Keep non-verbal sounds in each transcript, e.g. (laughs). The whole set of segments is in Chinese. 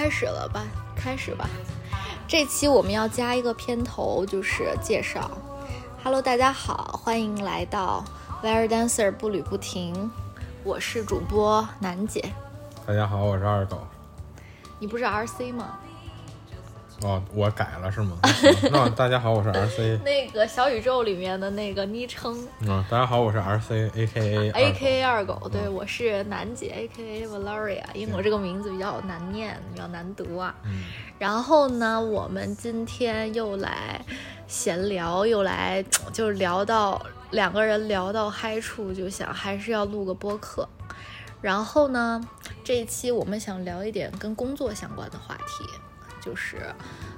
开始了吧，开始吧。这期我们要加一个片头，就是介绍。Hello，大家好，欢迎来到 Very Dancer 步履不停。我是主播楠姐。大家好，我是二狗。你不是 RC 吗？哦，我改了是吗？(laughs) 那大家好，我是 (laughs) RC。那个小宇宙里面的那个昵称。嗯，大家好，我是 RC，AKA AKA 二狗。对，我是楠姐，AKA Valeria。因为我这个名字比较难念，比较难读啊。嗯。然后呢，我们今天又来闲聊，又来 (tsk) 就是聊到两个人聊到嗨处，就想还是要录个播客。然后呢，这一期我们想聊一点跟工作相关的话题。就是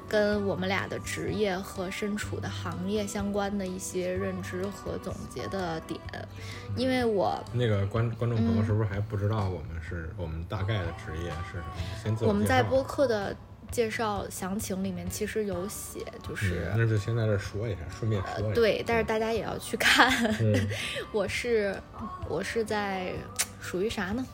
跟我们俩的职业和身处的行业相关的一些认知和总结的点，因为我那个观观众朋友是不是还不知道我们是我们大概的职业是什么？先自我们在播客的介绍详情里面其实有写，就是那就先在这说一下，顺便说一下。对，但是大家也要去看。嗯，(laughs) 我是我是在 (tsk) 属于啥呢？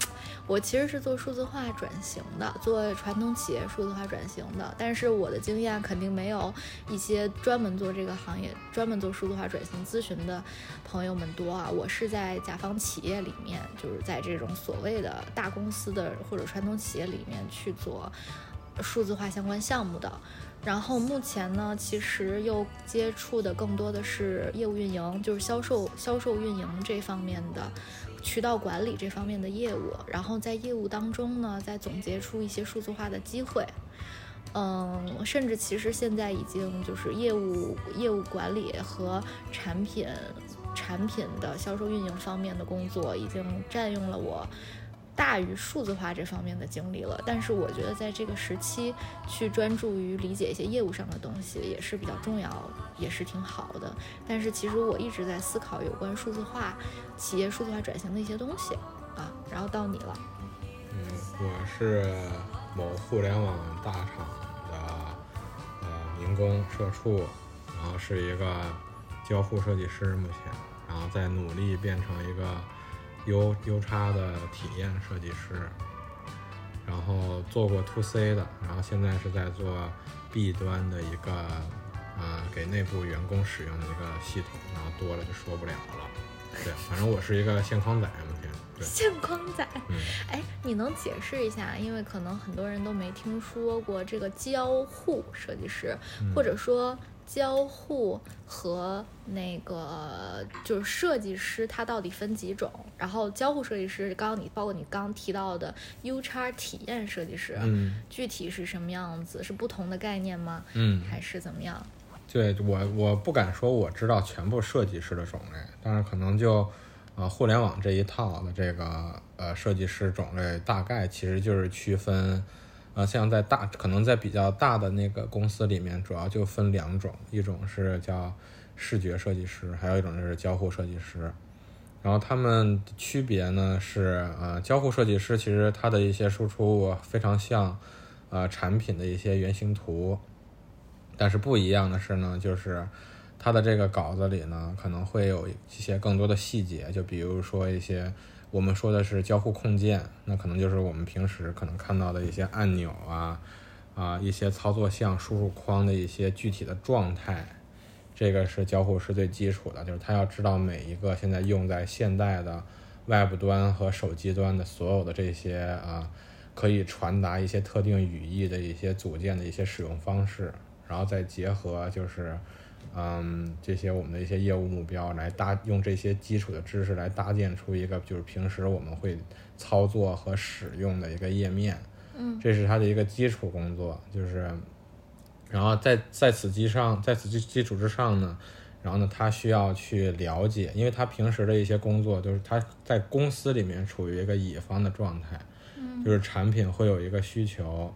我其实是做数字化转型的，做传统企业数字化转型的，但是我的经验肯定没有一些专门做这个行业、专门做数字化转型咨询的朋友们多啊。我是在甲方企业里面，就是在这种所谓的大公司的或者传统企业里面去做数字化相关项目的。然后目前呢，其实又接触的更多的是业务运营，就是销售、销售运营这方面的。渠道管理这方面的业务，然后在业务当中呢，再总结出一些数字化的机会，嗯，甚至其实现在已经就是业务业务管理和产品产品的销售运营方面的工作，已经占用了我。大于数字化这方面的经历了，但是我觉得在这个时期去专注于理解一些业务上的东西也是比较重要，也是挺好的。但是其实我一直在思考有关数字化、企业数字化转型的一些东西啊。然后到你了，嗯，我是某互联网大厂的呃民工社畜，然后是一个交互设计师，目前，然后在努力变成一个。U U 叉的体验设计师，然后做过 To C 的，然后现在是在做 B 端的一个，呃，给内部员工使用的一个系统，然后多了就说不了了。对，反正我是一个线框仔目前。对，线框仔。嗯。哎，你能解释一下？因为可能很多人都没听说过这个交互设计师，或者说。交互和那个就是设计师，他到底分几种？然后交互设计师，刚刚你包括你刚提到的 U 叉体验设计师，嗯，具体是什么样子？是不同的概念吗？嗯，还是怎么样？对我，我不敢说我知道全部设计师的种类，但是可能就呃互联网这一套的这个呃设计师种类，大概其实就是区分。呃，像在大可能在比较大的那个公司里面，主要就分两种，一种是叫视觉设计师，还有一种就是交互设计师。然后他们区别呢是，呃，交互设计师其实它的一些输出物非常像，呃，产品的一些原型图，但是不一样的是呢，就是它的这个稿子里呢可能会有一些更多的细节，就比如说一些。我们说的是交互控件，那可能就是我们平时可能看到的一些按钮啊，啊一些操作项、输入框的一些具体的状态，这个是交互是最基础的，就是他要知道每一个现在用在现代的 Web 端和手机端的所有的这些啊，可以传达一些特定语义的一些组件的一些使用方式，然后再结合就是。嗯，这些我们的一些业务目标来搭，用这些基础的知识来搭建出一个就是平时我们会操作和使用的一个页面。嗯，这是它的一个基础工作，就是，然后在在此基上，在此基基础之上呢，然后呢，他需要去了解，因为他平时的一些工作就是他在公司里面处于一个乙方的状态，嗯，就是产品会有一个需求，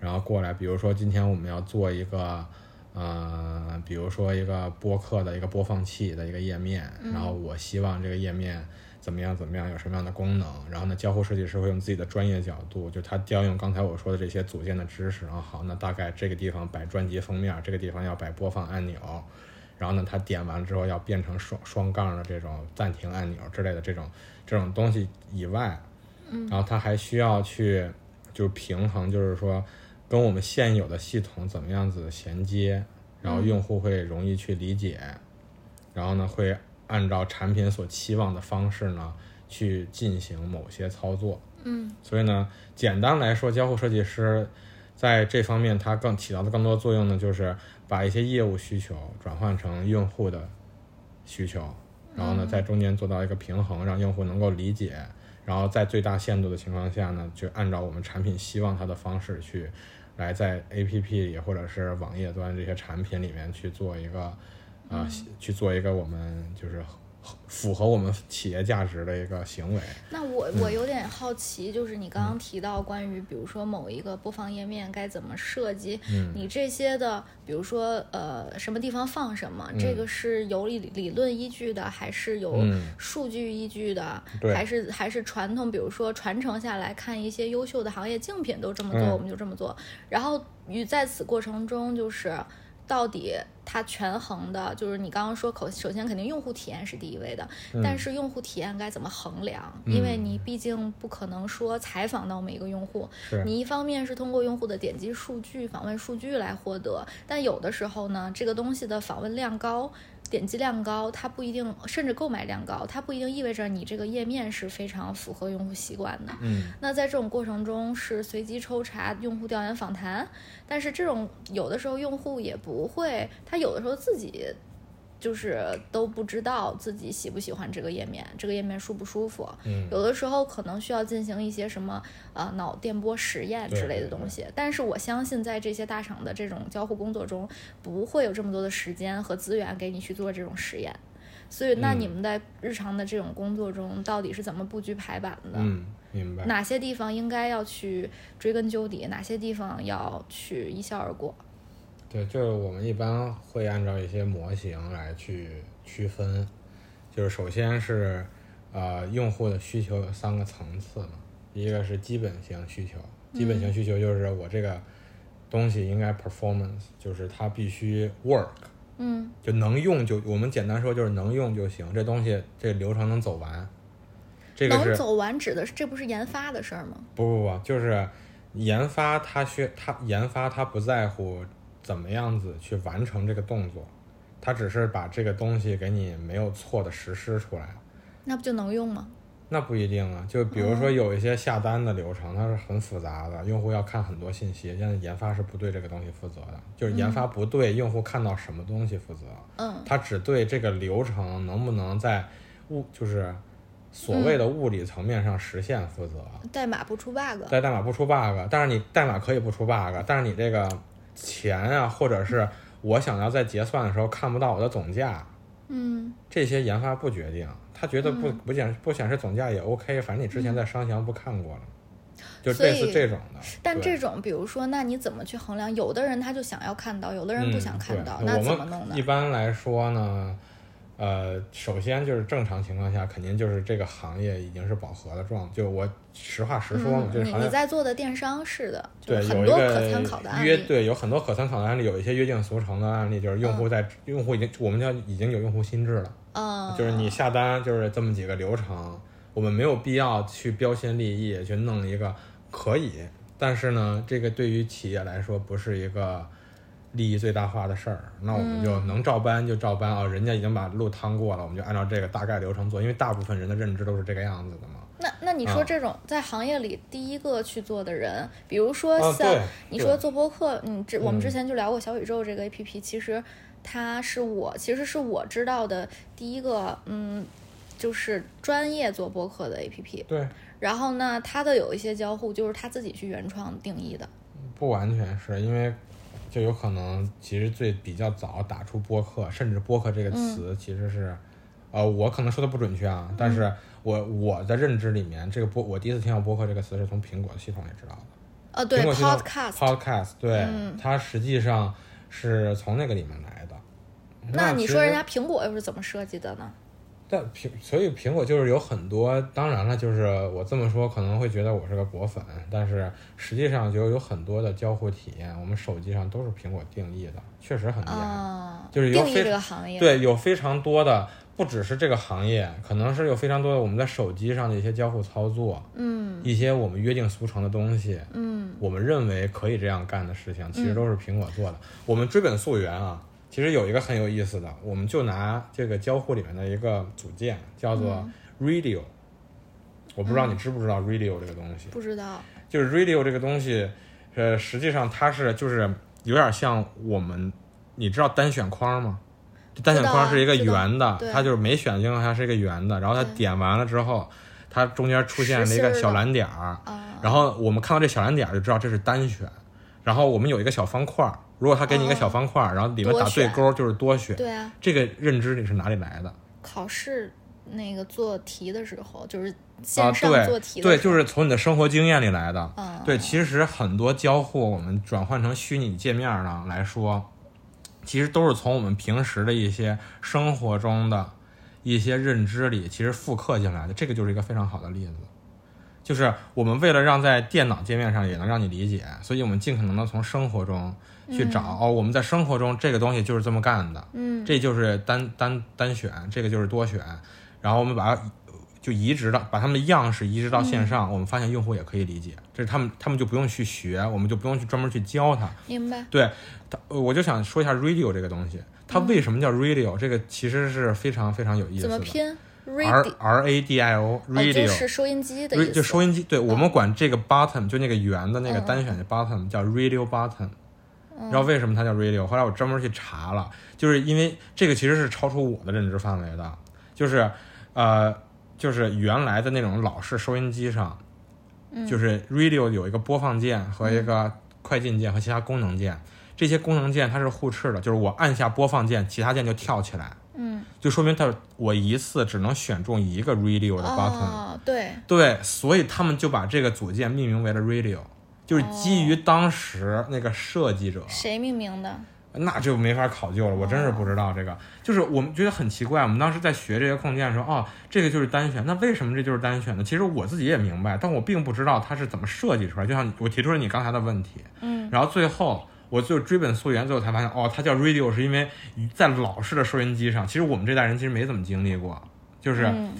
然后过来，比如说今天我们要做一个。呃，比如说一个播客的一个播放器的一个页面，然后我希望这个页面怎么样怎么样，有什么样的功能，然后呢，交互设计师会用自己的专业角度，就他调用刚才我说的这些组件的知识，然后好，那大概这个地方摆专辑封面，这个地方要摆播放按钮，然后呢，他点完之后要变成双双杠的这种暂停按钮之类的这种这种东西以外，嗯，然后他还需要去就平衡，就是说跟我们现有的系统怎么样子衔接，然后用户会容易去理解，然后呢会按照产品所期望的方式呢去进行某些操作。嗯。所以呢，简单来说，交互设计师在这方面它更起到的更多作用呢，就是把一些业务需求转换成用户的需求，然后呢，在中间做到一个平衡，让用户能够理解，然后在最大限度的情况下呢，就按照我们产品希望它的方式去来在 APP 里或者是网页端这些产品里面去做一个啊、去做一个我们就是符合我们企业价值的一个行为。那我我有点好奇，就是你刚刚提到关于比如说某一个播放页面该怎么设计，嗯。你这些的，比如说呃什么地方放什么，这个是有理理论依据的，还是有嗯。数据依据的，对。还是还是传统，比如说传承下来看一些优秀的行业竞品都这么做，嗯。我们就这么做，然后与在此过程中就是。到底它权衡的，就是你刚刚说口，首先肯定用户体验是第一位的，但是用户体验该怎么衡量？因为你毕竟不可能说采访到每一个用户，你一方面是通过用户的点击数据、访问数据来获得，但有的时候呢，这个东西的访问量高。点击量高，它不一定，甚至购买量高，它不一定意味着你这个页面是非常符合用户习惯的。嗯那在这种过程中是随机抽查用户调研访谈，但是这种有的时候用户也不会，他有的时候自己就是都不知道自己喜不喜欢这个页面，这个页面舒不舒服。嗯有的时候可能需要进行一些什么呃脑电波实验之类的东西，但是我相信在这些大厂的这种交互工作中，不会有这么多的时间和资源给你去做这种实验。所以，那嗯你们在日常的这种工作中，到底是怎么布局排版的？嗯，明白。哪些地方应该要去追根究底，哪些地方要去一笑而过？对，就是我们一般会按照一些模型来去区分，就是首先是呃用户的需求有三个层次嘛，一个是基本型需求，基本型需求就是我这个东西应该 performance，就是它必须 work，嗯。就能用就我们简单说就是能用就行，这东西这流程能走完，这个是能走完指的是这不是研发的事儿吗？不不不，就是研发它需它研发它不在乎怎么样子去完成这个动作，它只是把这个东西给你没有错的实施出来。那不就能用吗？那不一定啊，就比如说有一些下单的流程，它是很复杂的，用户要看很多信息，现在研发是不对这个东西负责的，就是研发不对用户看到什么东西负责，嗯它只对这个流程能不能在物就是所谓的物理层面上实现负责。代码不出 bug。在代码不出 bug，但是你代码可以不出 bug，但是你这个钱啊，或者是我想要在结算的时候看不到我的总价，嗯这些研发不决定，他觉得不不显不显示总价也 OK，反正你之前在商详不看过了，就所类似这种的。但这种，比如说，那你怎么去衡量？有的人他就想要看到，有的人不想看到，嗯、那怎么弄呢一？般来说呢，呃，首先就是正常情况下，肯定就是这个行业已经是饱和的状，就我实话实说嘛，嗯这个行业你你在做的电商是的，对，是很多有一个可参考的案约，例。对，有很多可参考的案例，有一些约定俗成的案例，就是用户在、用户已经我们叫已经有用户心智了，嗯，就是你下单就是这么几个流程，我们没有必要去标新立异去弄一个可以，但是呢，这个对于企业来说不是一个利益最大化的事儿，那我们就能照搬就照搬啊、人家已经把路趟过了，我们就按照这个大概流程做，因为大部分人的认知都是这个样子的嘛。那那你说啊这种在行业里第一个去做的人，比如说啊像你说做播客，嗯，之我们之嗯前就聊过小宇宙这个 A P P，其实它是我其实是我知道的第一个，嗯，就是专业做播客的 A P P。对，然后呢，它的有一些交互就是他自己去原创定义的。不完全是因为，就有可能其实最比较早打出播客，甚至播客这个词其实是，呃，我可能说的不准确啊，但是我我的认知里面，这个播我第一次听到播客这个词是从苹果系统里知道的。呃，对苹果系统，Podcast，Podcast，对，嗯它实际上是从那个里面来的。那你说人家苹果又是怎么设计的呢？但苹，所以苹果就是有很多，当然了，就是我这么说可能会觉得我是个果粉，但是实际上就有很多的交互体验，我们手机上都是苹果定义的，确实很厉害。啊，就是有非对，有非常多的不只是这个行业，可能是有非常多的我们在手机上的一些交互操作，嗯一些我们约定俗成的东西，嗯我们认为可以这样干的事情，其实都是苹果做的。我们追本溯源啊，其实有一个很有意思的，我们就拿这个交互里面的一个组件叫做 Radio，、我不知道你知不知道 Radio 这个东西，不知道，就是 Radio 这个东西，呃，实际上它是就是有点像我们，你知道单选框吗？单选框是一个圆的，对。它就是没选的情况下是一个圆的，然后它点完了之后，它中间出现了一个小蓝点然后我们看到这小蓝点儿就知道这是单选，然后我们有一个小方块儿，如果他给你一个小方块儿，然后里面打对勾就是多选，对啊，这个认知你是哪里来的？考试那个做题的时候，就是啊，线上做题对就是从你的生活经验里来的。嗯，对，其实很多交互我们转换成虚拟界面呢来说，其实都是从我们平时的一些生活中的一些认知里，其实复刻进来的。这个就是一个非常好的例子，就是我们为了让在电脑界面上也能让你理解，所以我们尽可能的从生活中去找、哦，我们在生活中这个东西就是这么干的，嗯。这就是单单单选，这个就是多选，然后我们把它就移植到把它们的样式移植到线上，我们发现用户也可以理解，这是他们他们就不用去学，我们就不用去专门去教他。明白，对，它呃我就想说一下 radio 这个东西，它为什么叫 radio？、这个其实是非常非常有意思的。怎么拼？R？radio R A D I O 哦，就、是收音机的意思，就收音机，对、我们管这个 button 就那个圆的那个单选的 button 叫 radio button。你知道为什么它叫 radio？后来我专门去查了，就是因为这个其实是超出我的认知范围的，就是呃，就是原来的那种老式收音机上，嗯。就是 radio 有一个播放键和一个快进键和其他功能键，这些功能键它是互斥的，就是我按下播放键，其他键就跳起来，嗯，就说明它我一次只能选中一个 radio 的 button。哦，对，对，所以他们就把这个组件命名为了 radio，就是基于当时那个设计者，谁命名的？那就没法考究了。我真是不知道这个，就是我们觉得很奇怪。我们当时在学这些控件的时候，哦，这个就是单选，那为什么这就是单选呢？其实我自己也明白，但我并不知道它是怎么设计出来。就像我提出了你刚才的问题，嗯，然后最后。我就追本溯源，最后才发现，哦，它叫 radio 是因为在老式的收音机上，其实我们这代人其实没怎么经历过，就是嗯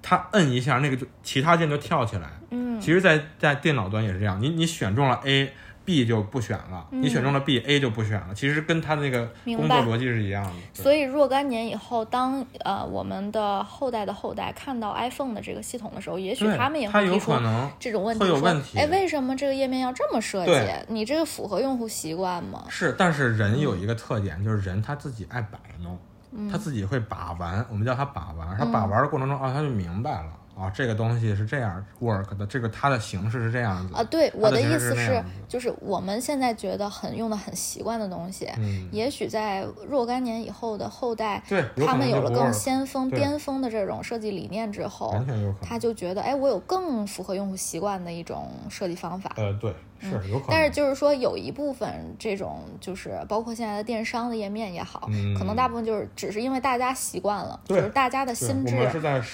它摁一下，那个就其他键就跳起来，嗯，其实在，在电脑端也是这样，你你选中了 A，B 就不选了；你选中了 B，A 就不选了。其实跟它那个工作逻辑是一样的。所以若干年以后，当呃我们的后代的后代看到 iPhone 的这个系统的时候，也许他们也会提出可能这种问题，会有问题哎，为什么这个页面要这么设计？你这个符合用户习惯吗？是，但是人有一个特点，就是人他自己爱摆弄，嗯他自己会把玩，我们叫他把玩。他把玩的过程中啊，他就明白了啊，这个东西是这样 work 的，这个它的形式是这样子啊，对，我的意思是就是我们现在觉得很用的很习惯的东西，嗯，也许在若干年以后的后代，对，他们有了更先锋、巅峰的这种设计理念之后完，全有可能。他就觉得，哎，我有更符合用户习惯的一种设计方法。呃，对，是有可能。但是就是说，有一部分这种就是包括现在的电商的页面也好，嗯可能大部分就是只是因为大家习惯了，就是大家的心智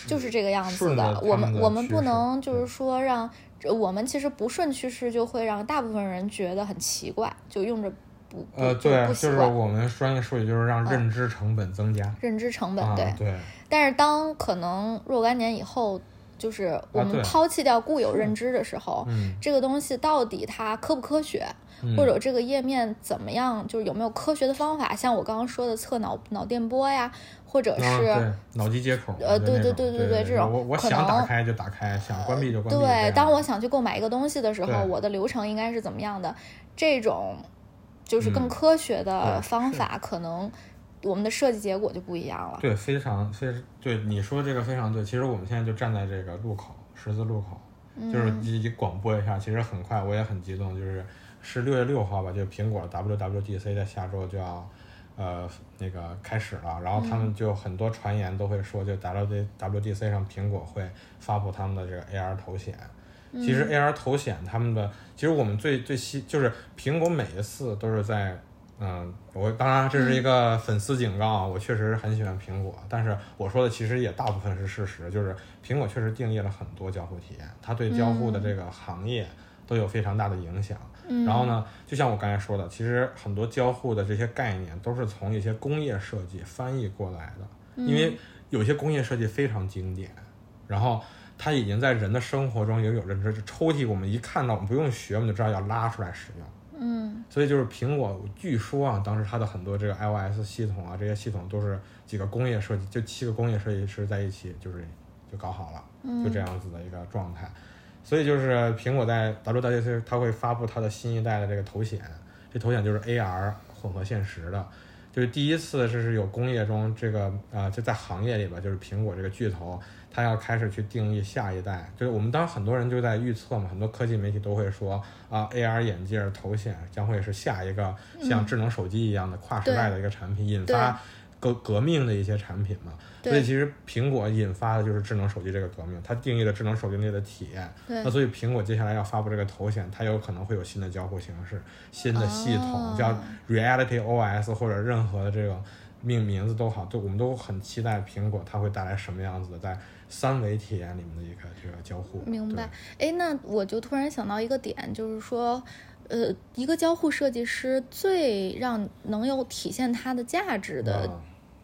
就是这个样子的我们我们不能就是说让我们其实不顺趋势，就会让大部分人觉得很奇怪，就用着不不呃，对。就是我们专业术语就是让认知成本增加。认知成本啊，对，对，但是当可能若干年以后，就是我们抛弃掉固有认知的时候，嗯，这个东西到底它科不科学，嗯或者这个页面怎么样，就是有没有科学的方法？像我刚刚说的测脑脑电波呀，或者啊，是、对，脑机接口，呃对对对对对这种我我想打开就打开，想关闭就关闭。对，当我想去购买一个东西的时候，我的流程应该是怎么样的？这种就是更嗯科学的方法，可能我们的设计结果就不一样了。对，非常非对你说这个非常对。其实我们现在就站在这个路口，十字路口，就是嗯一广播一下。其实很快，我也很激动，就是是六月六号吧，就苹果 WWDC 在下周就要呃那个开始了，然后他们就很多传言都会说，就 WD WDC 上苹果会发布他们的这个 AR 头显。其实 AR 头显他们的，其实我们最最希就是苹果每一次都是在，嗯，我当然这是一个粉丝警告啊，我确实很喜欢苹果，但是我说的其实也大部分是事实，就是苹果确实定义了很多交互体验，它对交互的这个行业都有非常大的影响。嗯然后呢，就像我刚才说的，其实很多交互的这些概念都是从一些工业设计翻译过来的，因为有些工业设计非常经典，然后它已经在人的生活中也有认知。这抽屉我们一看到，我们不用学，我们就知道要拉出来使用。嗯。所以就是苹果，据说啊，当时它的很多这个 iOS 系统啊，这些系统都是几个工业设计，就七个工业设计师在一起，就是就搞好了，嗯。就这样子的一个状态。所以就是苹果在 WWDC 它会发布它的新一代的这个头显，这头显就是 AR 混合现实的，就是第一次这是有工业中这个啊、呃就在行业里边，就是苹果这个巨头，它要开始去定义下一代。就是我们当很多人就在预测嘛，很多科技媒体都会说啊，AR 眼镜头显将会是下一个像智能手机一样的跨时代的一个产品，引发革革命的一些产品嘛。所以其实苹果引发的就是智能手机这个革命，它定义了智能手机类的体验。对那所以苹果接下来要发布这个头显，它有可能会有新的交互形式、新的系统，哦叫 Reality OS 或者任何的这个命名字都好，都我们都很期待苹果它会带来什么样子的在三维体验里面的一个这个交互。明白。哎，那我就突然想到一个点，就是说，呃，一个交互设计师最让能有体现它的价值的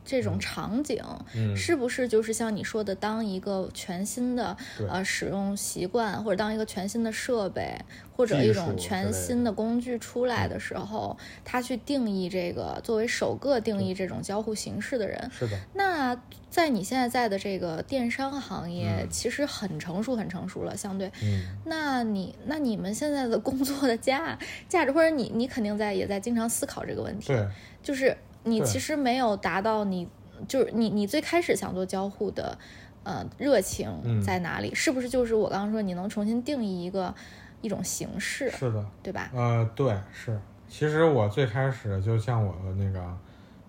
这种场景，嗯，是不是就是像你说的，当一个全新的呃使用习惯，或者当一个全新的设备，或者一种全新的工具出来的时候，他去定义这个作为首个定义这种交互形式的人，是的，那在你现在在的这个电商行业，嗯。其实很成熟，很成熟了，相对。嗯，那你那你们现在的工作的价价值，或者你你肯定在也在经常思考这个问题，对，就是你其实没有达到你就是你你最开始想做交互的呃热情嗯在哪里？是不是就是我刚刚说你能重新定义一个一种形式，是的，对吧？呃，对，是。其实我最开始就像我的那个，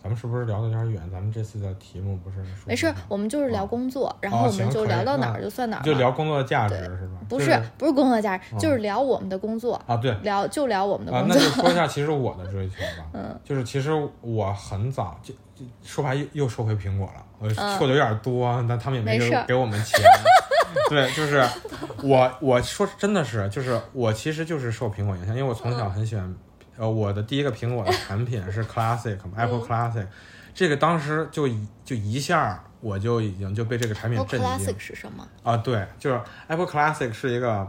咱们是不是聊的有点远？咱们这次的题目不是说没事那个，我们就是聊工作，然哦后我们就聊到哪儿就算哪儿就聊工作的价值是吧？不是不是工作价值，就是聊我们的工作，啊，对，聊就聊我们的啊，工作。那就说一下其实我的追求吧。(laughs) 嗯，就是其实我很早就就说白又又说回苹果了，我嗯说的有点多，但他们也没给我们钱。(laughs) 对，就是我我说真的是，就是我其实就是受苹果影响，因为我从嗯小很喜欢，呃，我的第一个苹果的产品是 (laughs) Classic 嗯 Apple Classic，这个当时就一就一下我就已经就被这个产品震惊 Classic 是什么？啊，对，就是 Apple Classic 是一个，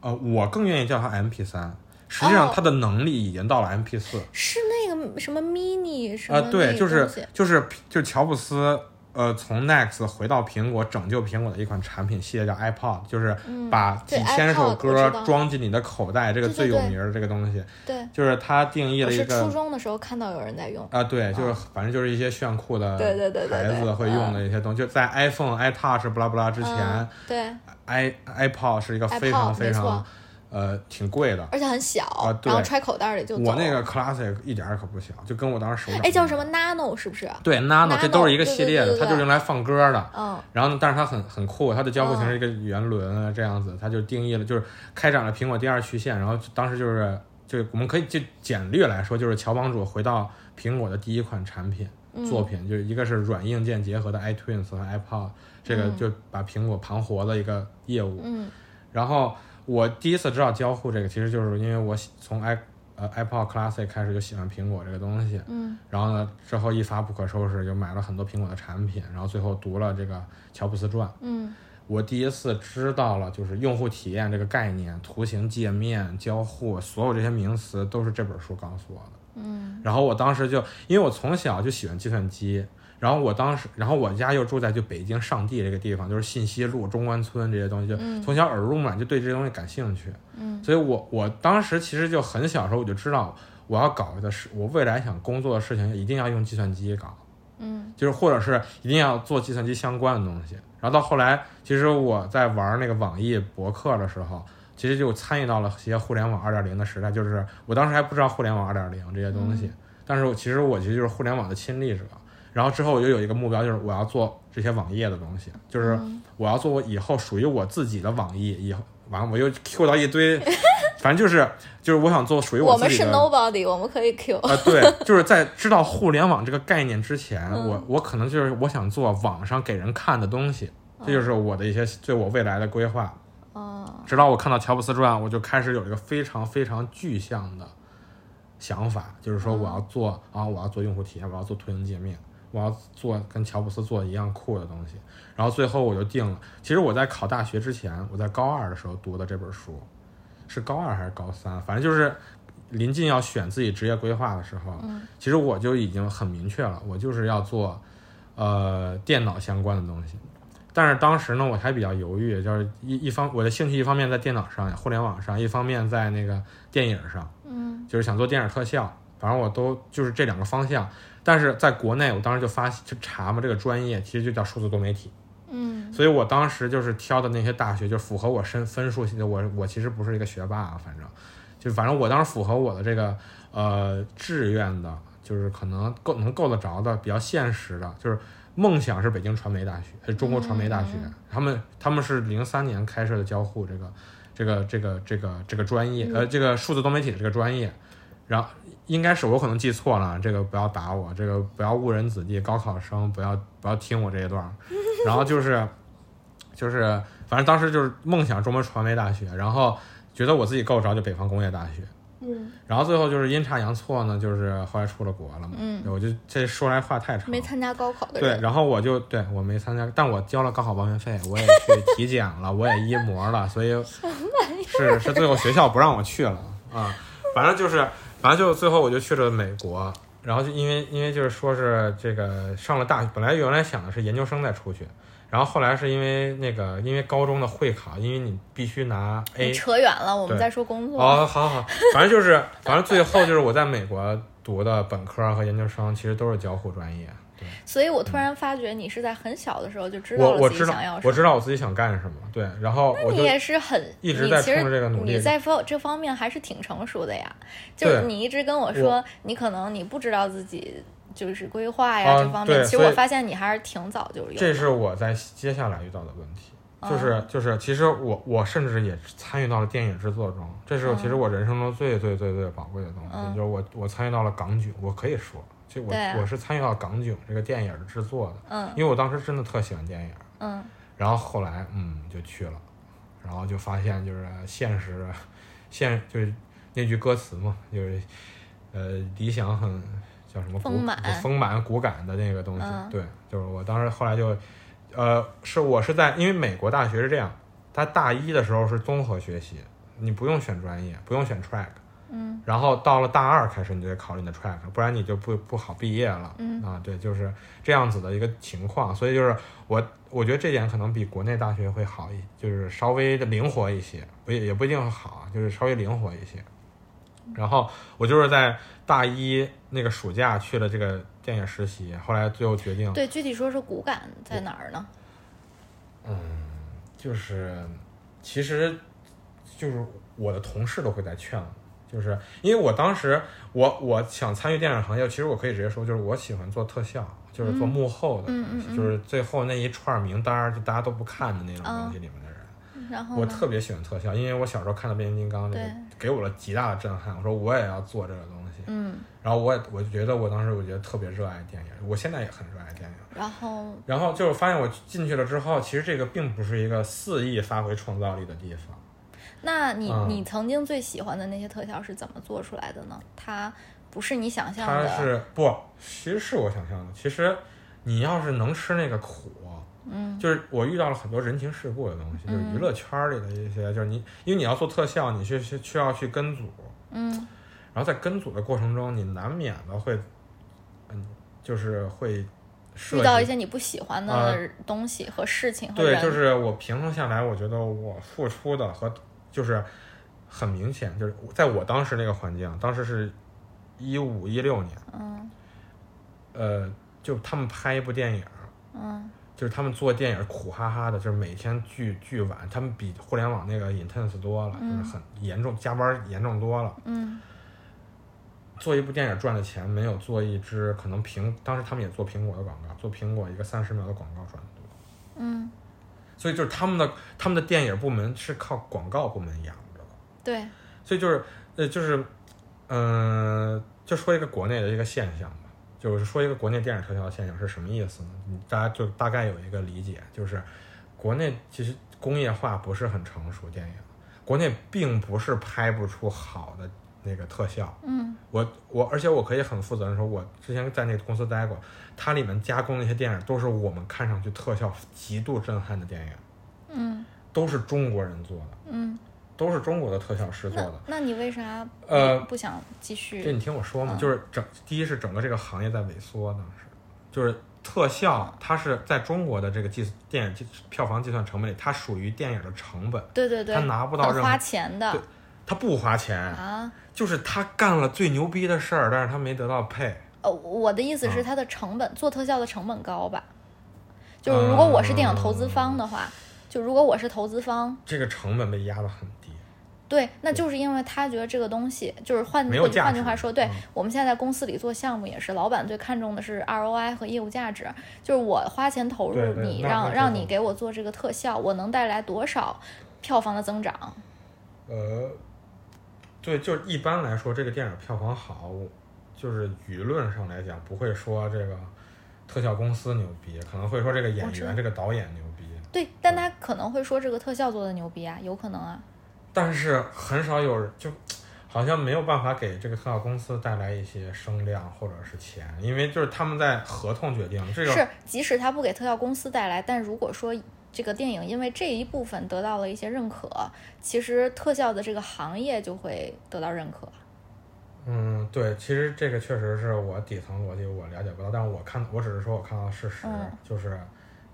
呃，我更愿意叫它 MP 三。实际上，哦它的能力已经到了 MP 四是那个什么 mini 什么啊，对，就是就是就是乔布斯，呃，从 Next 回到苹果，拯救苹果的一款产品系列叫 iPod，就是把几千首歌装进你的口袋，这个最有名儿的这个东西，对，就是它定义了一个初中的时候看到有人在用。啊，对，就是反正就是一些炫酷的对对对对孩子会用的一些东西，就在 iPhone、iTouch 不拉不拉之前嗯，对，i iPod 是一个非常非常呃挺贵的。而且很小，啊对然后揣口袋里就走。我那个 Classic 一点儿可不小，就跟我当时手掌。哎叫什么？Nano 是不是？对 Nano，Nano，这都是一个系列的，它就是用来放歌的。嗯，然后呢，但是它很很酷，它的交互型是一个圆轮啊，这样子，它就定义了，就是开展了苹果第二曲线。然后当时就是，就我们可以就简略来说，就是乔帮主回到苹果的第一款产品、作品，就是一个是软硬件结合的 iTunes 和 iPod，这个就把苹果盘活的一个业务。嗯然后我第一次知道交互这个，其实就是因为我喜从 i 呃 iPod Classic 开始就喜欢苹果这个东西。嗯然后呢，之后一发不可收拾，就买了很多苹果的产品，然后最后读了这个乔布斯传。嗯我第一次知道了，就是用户体验这个概念、图形界面、交互，所有这些名词都是这本书告诉我的。嗯然后我当时就，因为我从小就喜欢计算机，然后我当时，然后我家又住在就北京上地这个地方，就是信息路、中关村这些东西，就从小耳濡目染，就对这些东西感兴趣。嗯，所以我我当时其实就很小时候我就知道，我要搞的是我未来想工作的事情，一定要用计算机搞。嗯就是或者是一定要做计算机相关的东西。然后到后来，其实我在玩那个网易博客的时候，其实就参与到了一些互联网二点零的时代。就是我当时还不知道互联网二点零这些东西，但是我其实我其实就是互联网的亲历者。然后之后我就有一个目标，就是我要做这些网页的东西，就是我要做我以后属于我自己的网页。以后完了我又 Q 到一堆，反正就是就是我想做属于我们是自己的。nobody，我们可以 Q。啊、对，就是在知道互联网这个概念之前，嗯我我可能就是我想做网上给人看的东西，这就是我的一些对我未来的规划。哦，直到我看到乔布斯传，我就开始有一个非常非常具象的想法，就是说我要做啊，我要做用户体验，我要做图形界面，我要做跟乔布斯做一样酷的东西。然后最后我就定了。其实我在考大学之前，我在高二的时候读的这本书，是高二还是高三？反正就是临近要选自己职业规划的时候，其实我就已经很明确了，我就是要做呃电脑相关的东西。但是当时呢，我还比较犹豫，就是一一方我的兴趣一方面在电脑上、互联网上，一方面在那个电影上，嗯就是想做电影特效，反正我都就是这两个方向。但是在国内，我当时就发就查嘛，这个专业其实就叫数字多媒体，嗯。所以我当时就是挑的那些大学，就符合我身分数。我我其实不是一个学霸啊，反正。就反正我当时符合我的这个呃志愿的，就是可能够能够得着的，比较现实的，就是梦想是北京传媒大学，呃中国传媒大学，他们他们是零三年开设的交互这个这个这个这个这个专业，呃，这个数字多媒体的这个专业，然后应该是我可能记错了，这个不要打我，这个不要误人子弟，高考生不要不要听我这一段儿，然后就是就是反正当时就是梦想中国传媒大学，然后觉得我自己够着就北方工业大学，嗯，然后最后就是阴差阳错呢，就是后来出了国了嘛，嗯，我就这说来话太长，没参加高考的对，然后我就对我没参加，但我交了高考报名费，我也去体检了，我也一模了，所以是是最后学校不让我去了啊，反正就是反正就最后我就去了美国，然后就因为因为就是说是这个上了大学，本来原来想的是研究生再出去，然后后来是因为那个因为高中的会考，因为你必须拿 A 扯远了，我们对在说工作。哦，好好，反正就是，反正最后就是我在美国读的本科和研究生，其实都是交互专业。对，所以我突然发觉你是在很小的时候就知道了自己想要什么。我知道我自己想干什么。对，然后我就你也是很一直在你其实冲着这个努力你在方这方面还是挺成熟的呀。就是你一直跟我说，你可能你不知道自己就是规划呀、啊这方面，其实我发现你还是挺早就有。这是我在接下来遇到的问题。就是就是，其实我我甚至也参与到了电影制作中，这是其实我人生中最最最最宝贵的东西，嗯就是我我参与到了港囧，我可以说，就我、啊。我是参与到港囧这个电影的制作的，嗯。因为我当时真的特喜欢电影，嗯。然后后来嗯就去了，然后就发现就是 (laughs) 现实，现就是那句歌词嘛，就是呃理想很叫什么骨丰满。丰满骨感的那个东西，嗯。对，就是我当时后来就呃是我是在因为美国大学是这样，他大一的时候是综合学习，你不用选专业，不用选 track。嗯然后到了大二开始，你就得考虑你的 track，不然你就不不好毕业了。嗯啊，对，就是这样子的一个情况。所以就是我，我觉得这点可能比国内大学会好一，就是稍微的灵活一些，不也也不一定好啊，就是稍微灵活一些。然后我就是在大一那个暑假去了这个电影实习，后来最后决定对，具体说是骨感在哪儿呢？嗯就是，其实就是我的同事都会在劝我，就是因为我当时我我想参与电影行业，其实我可以直接说，就是我喜欢做特效，就是做幕后的东西，嗯嗯嗯就是最后那一串名单儿，就大家都不看的那种东西里面的人。我然后我？特别喜欢特效，因为我小时候看的变形金刚，那个对给我了极大的震撼。我说我也要做这个东西，嗯，然后我也我就觉得我当时我觉得特别热爱电影，我现在也很热爱电影。然后然后就是发现我进去了之后，其实这个并不是一个肆意发挥创造力的地方。那你、嗯你曾经最喜欢的那些特效是怎么做出来的呢？它不是你想象的它，是不，其实是我想象的。其实你要是能吃那个苦，嗯就是我遇到了很多人情世故的东西，就是嗯娱乐圈儿里的一些，就是你因为你要做特效，你去需需要去跟组，嗯然后在跟组的过程中，你难免的会，嗯，就是会遇到一些你不喜欢啊的东西和事情和对，就是我平衡下来，我觉得我付出的和就是很明显，就是在我当时那个环境，当时是一五一六年，嗯。呃，就他们拍一部电影，嗯。就是他们做电影苦哈哈的，就是每天巨巨晚，他们比互联网那个 intense 多了，就是很严重，加班严重多了。嗯。做一部电影赚的钱，没有做一支可能苹，当时他们也做苹果的广告，做苹果一个三十秒的广告赚的多。嗯，所以就是他们的他们的电影部门是靠广告部门养着的。对，所以就是呃就是，嗯、就说一个国内的一个现象吧，就是说一个国内电影特效的现象是什么意思呢？大家就大概有一个理解，就是国内其实工业化不是很成熟，电影国内并不是拍不出好的那个特效。嗯我我，而且我可以很负责任地说，我之前在那个公司待过，它里面加工那些电影都是我们看上去特效极度震撼的电影，嗯都是中国人做的，嗯，都是中国的特效师做的。那你为啥呃不想继续这续？你听我说嘛，嗯就是整第一是整个这个行业在萎缩，当时就是特效，它是在中国的这个计电影计票房计算成本里，它属于电影的成本，对对对，它拿不到任何花钱的对它不花钱，啊。就是他干了最牛逼的事儿，但是他没得到配。呃，我的意思是啊它的成本，做特效的成本高吧？就是如果我是电影投资方的话，就如果我是投资方，这个成本被压得很低，对，那就是因为他觉得这个东西，就是换换句话说，对、嗯我们现在在公司里做项目也是，老板最看重的是 ROI 和业务价值，就是我花钱投入你，让让你给我做这个特效，我能带来多少票房的增长？呃，对，就是一般来说，这个电影票房好，就是舆论上来讲，不会说这个特效公司牛逼，可能会说这个演员、这个导演牛逼，对，但他可能会说这个特效做的牛逼啊，有可能啊。但是很少有人就。(tsk) 好像没有办法给这个特效公司带来一些声量或者是钱，因为就是他们在合同决定这个是，即使他不给特效公司带来，但如果说这个电影因为这一部分得到了一些认可，其实特效的这个行业就会得到认可。嗯，对，其实这个确实是我底层逻辑我了解不到，但是我看我只是说我看到事实，嗯就是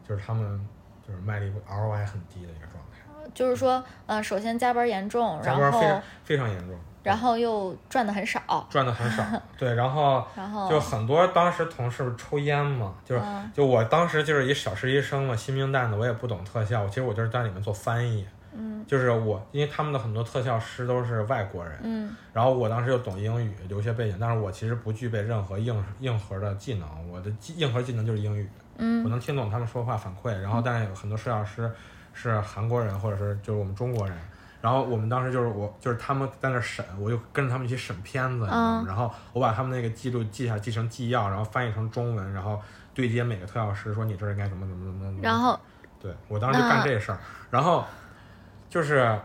就是他们就是卖力 ROI 很低的一个状态，就是说，呃，首先加班严重，然加班非非常严重，然后又赚的很少，赚的很少，(laughs) 对，然后 (laughs) 然后就很多当时同事抽烟嘛，就是、嗯就我当时就是一小实习生嘛，新兵蛋子，我也不懂特效，其实我就是在里面做翻译，嗯就是我因为他们的很多特效师都是外国人，嗯然后我当时又懂英语，留学背景，但是我其实不具备任何硬硬核的技能，我的技硬核技能就是英语，我嗯能听懂他们说话反馈，然后但是有很多摄像师是韩国人或者是就是我们中国人，然后我们当时就是我就是他们在那审，我就跟着他们一起审片子，你知道吗嗯。然后我把他们那个记录记下，记成纪要，然后翻译成中文，然后对接每个特效师说你这儿应该怎么怎么怎么怎么，然后对我当时就干这事儿，然后就是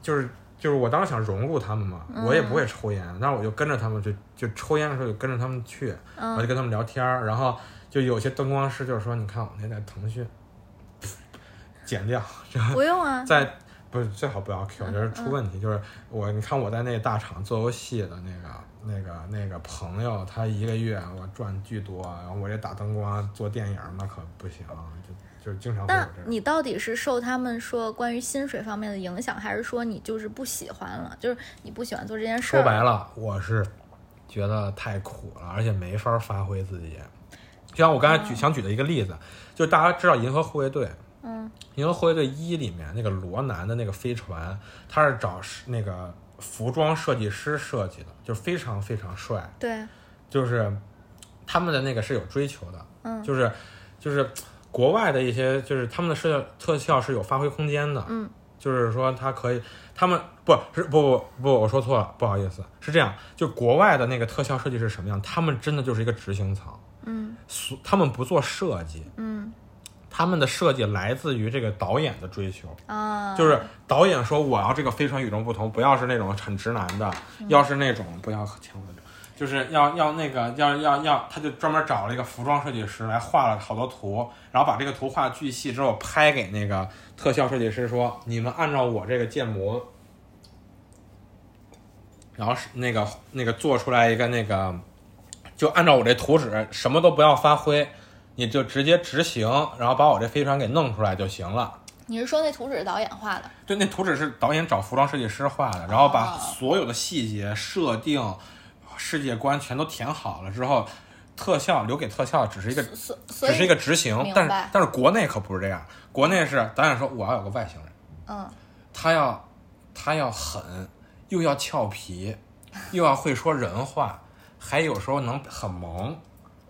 就是就是我当时想融入他们嘛，我也不会抽烟，但是我就跟着他们就就抽烟的时候就跟着他们去，我就嗯跟他们聊天儿，然后就有些灯光师就是说，你看我那在腾讯，剪掉，(laughs) 不用啊，在不是最好不要 Q，就是嗯出问题，就是我你看我在那大厂做游戏的那个那个那个朋友，他一个月我赚巨多，然后我这打灯光做电影那可不行，就就经常会有那这种。你到底是受他们说关于薪水方面的影响，还是说你就是不喜欢了？就是你不喜欢做这件事儿？说白了，我是觉得太苦了，而且没法发挥自己。就像我刚才举想举的一个例子，就是大家知道《银河护卫队》，嗯《银河护卫队一》里面那个罗南的那个飞船，他是找那个服装设计师设计的，就是非常非常帅，对，就是他们的那个是有追求的，嗯就是就是国外的一些就是他们的设特效是有发挥空间的，嗯。就是说他可以，他们不是不不不，我说错了，不好意思，是这样，就国外的那个特效设计是什么样？他们真的就是一个执行层，嗯。所他们不做设计，嗯他们的设计来自于这个导演的追求。啊，就是导演说我要这个飞船与众不同，不要是那种很直男的，嗯要是那种不要抢我的，就是要要那个要要要，他就专门找了一个服装设计师来画了好多图，然后把这个图画巨细之后拍给那个特效设计师说，你们按照我这个建模，然后是那个那个做出来一个那个，就按照我这图纸，什么都不要发挥。你就直接执行，然后把我这飞船给弄出来就行了。你是说那图纸是导演画的？对，那图纸是导演找服装设计师画的，然后把哦所有的细节、设定、世界观全都填好了之后，特效留给特效只是一个，只是一个执行。但是但是国内可不是这样，国内是导演说我要有个外星人，嗯他要他要狠，又要俏皮，又要会说人话，还有时候能很萌，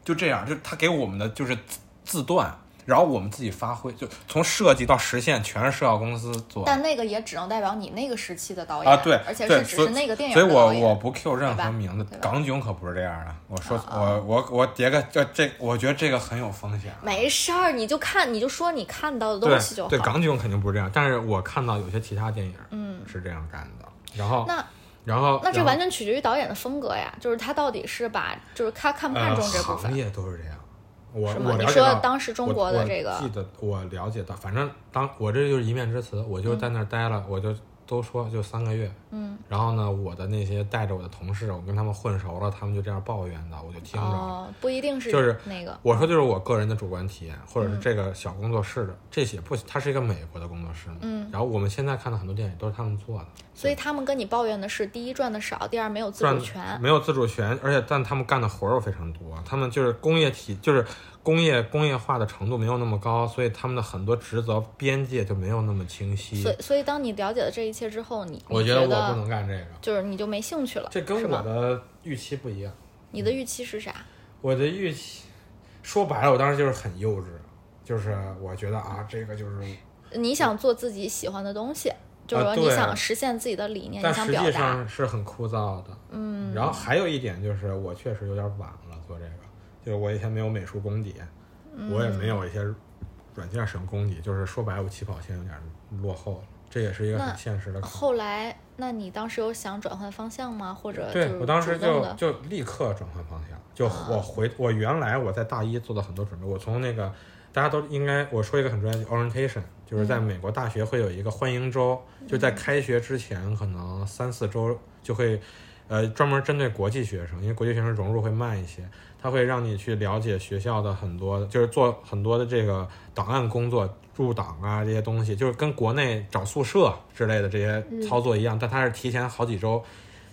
就这样，就他给我们的就是自自断，然后我们自己发挥，就从设计到实现全是设计公司做。但那个也只能代表你那个时期的导演啊，对，而且是只是那个电影所以我我不 Q 任何名字港囧可不是这样的。我说、啊我我我叠个这这，我觉得这个很有风险。没事儿，你就看，你就说你看到的东西就好。对，港囧肯定不是这样，但是我看到有些其他电影，嗯，是这样干的。然后那然后那这完全取决于导演的风格呀，就是他到底是把就是他看不看重这部呃、分行，业都是这样。我是吗？你说我了解到当时中国的这个我我记得我了解到，反正当我这就是一面之词，我就在那儿待了，我就都说就三个月。嗯，然后呢，我的那些带着我的同事，我跟他们混熟了，他们就这样抱怨的，我就听着。哦，不一定是就是那个，我说就是我个人的主观体验，或者嗯是这个小工作室的，这些不，它是一个美国的工作室嘛。嗯。然后我们现在看的很多电影都是他们做的，所以他们跟你抱怨的是，第一赚的少，第二没有自主权。没有自主权，而且但他们干的活儿又非常多，他们就是工业体，就是工业工业化的程度没有那么高，所以他们的很多职责边界就没有那么清晰所。以，所以当你了解了这一切之后，你我觉觉得我不能干这个，就是你就没兴趣了，这跟我？的预期不一样。你的预期是啥？我的预期，说白了，我当时就是很幼稚，就是我觉得啊，这个就是，你想做自己喜欢的东西，就是说你想实现自己的理念，但实际你想表达。上是很枯燥的。嗯，然后还有一点就是，我确实有点晚了做这个，就是我以前没有美术功底，我也没有一些软件使用功底，就是说白了，我起跑线有点落后了，这也是一个很现实的。后来，那你当时有想转换方向吗？或者对我当时就就立刻转换方向，就我回我原来我在大一做了很多准备，我从那个大家都应该我说一个很专业的 orientation，就是在美国大学会有一个欢迎周，就在开学之前可能三四周就会，呃专门针对国际学生，因为国际学生融入会慢一些，他会让你去了解学校的很多，就是做很多的这个档案工作。入党啊这些东西，就是跟国内找宿舍之类的这些操作一样，但它是提前好几周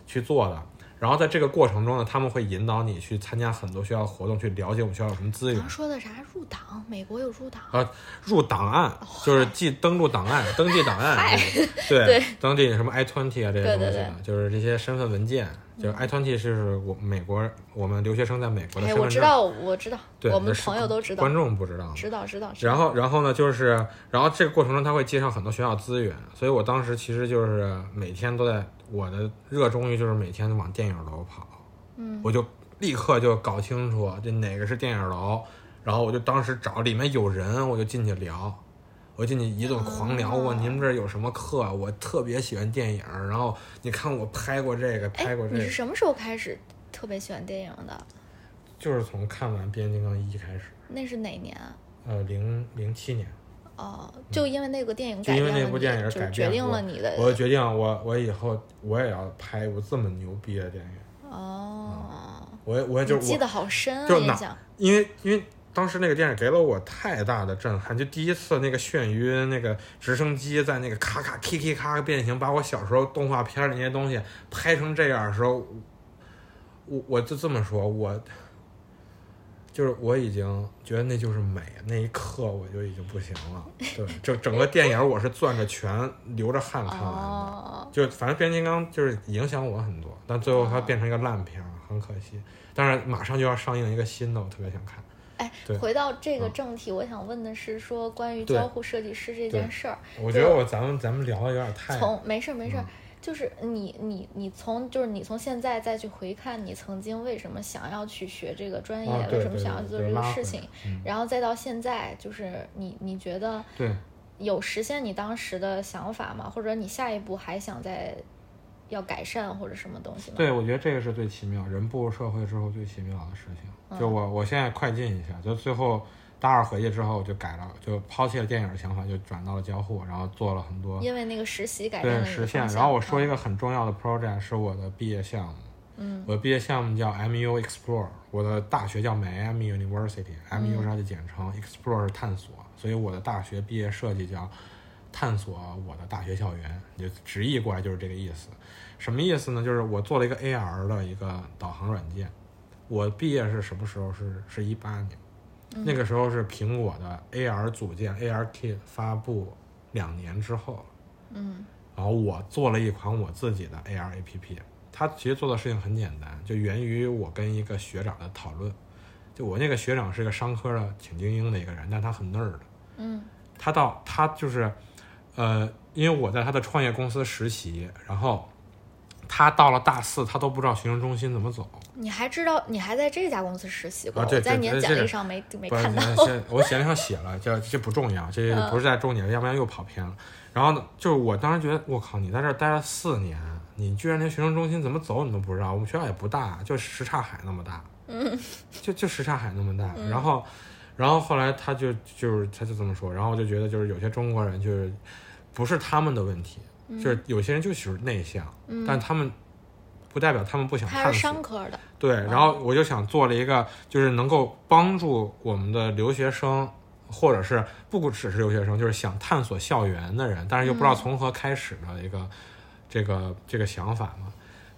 去做的。然后在这个过程中呢，他们会引导你去参加很多学校活动，去了解我们学校有什么资源刚。说的啥入党？美国有入党？啊，入档案就是记登录档案、登记档案，(laughs) 对对登记什么 i twenty 啊这些对对东西的，就是这些身份文件。就是 i twenty 是我美国我们留学生在美国的哎，身份证。我知道，我知道，对，我们的朋友都知道观，众不知道。知道，知道。知道然后，然后呢，就是，然后这个过程中他会介绍很多学校资源，所以我当时其实就是每天都在我的热衷于就是每天往电影楼跑，嗯，我就立刻就搞清楚这哪个是电影楼，然后我就当时找里面有人，我就进去聊，我进去一顿狂聊，哦问你们这儿有什么课，啊我特别喜欢电影，然后你看我拍过这个，拍哎过，这个，你是什么时候开始特别喜欢电影的？就是从看完《变形金刚一》开始，那是哪年啊？呃，零零七年。哦，就因为那个电影嗯就因为改变了你，那部电影就决改变我定了你的我决定我我以后我也要拍一部这么牛逼的电影，哦，我也我也就我，记得好深啊，就哪印象。因为因为当时那个电影给了我太大的震撼，就第一次那个眩晕，那个直升机在那个咔咔 K K 咔变形，把我小时候动画片儿那些东西拍成这样的时候，我我就这么说，我就是我已经觉得那就是美，那一刻我就已经不行了。对，就整个电影我是攥着拳流着汗看完的。哦，就反正变形金刚就是影响我很多，但最后它变成一个烂片儿，很可惜。但是马上就要上映一个新的，我特别想看。哎，回到这个嗯正题，我想问的是说关于交互设计师这件事儿，我觉得我咱们咱们聊的有点太从没事儿没事儿嗯，就是你你你从就是你从现在再去回看你曾经为什么想要去学这个专业，啊为什么想要去做这个事情，嗯然后再到现在，就是你你觉得对有实现你当时的想法吗？或者你下一步还想再要改善或者什么东西吗？对，我觉得这个是最奇妙，人步入社会之后最奇妙的事情。就我我现在快进一下，就最后大二回去之后就改了，就抛弃了电影的想法，就转到了交互，然后做了很多因为那个实习改对实现。然后我说一嗯个很重要的 project 是我的毕业项目。嗯，我的毕业项目叫 MU Explore，我的大学叫 Miami University，MU 它的简称、e x p l o r e 是探索，所以我的大学毕业设计叫探索我的大学校园，你就直译过来就是这个意思。什么意思呢？就是我做了一个 AR 的一个导航软件。我毕业是什么时候？是是一八年，那个时候是苹果的 AR 组件 ARKit 发布两年之后，嗯然后我做了一款我自己的 AR APP。它其实做的事情很简单，就源于我跟一个学长的讨论。就我那个学长是一个商科的挺精英的一个人，但他很 nerd。嗯他到他就是，呃，因为我在他的创业公司实习，然后他到了大四，他都不知道学生中心怎么走。你还知道你还在这家公司实习过？啊这我在你的简历上没没看到。我简历上写了，这这不重要，这不是在重点，要不然又跑偏了。然后呢，就是我当时觉得，我靠，你在这儿待了四年，你居然连学生中心怎么走你都不知道？我们学校也不大，就什刹海那么大，嗯，(laughs) 就就什刹海那么大。然后，然后后来他就就是他就这么说，然后我就觉得就是有些中国人就是不是他们的问题，就是有些人就喜欢内向，但他们不代表他们不想探索。商科的，对，然后我就想做了一个，就是能够帮助我们的留学生，或者是不只是留学生，就是想探索校园的人，但是又不知道从何开始的一个、这个这个想法嘛。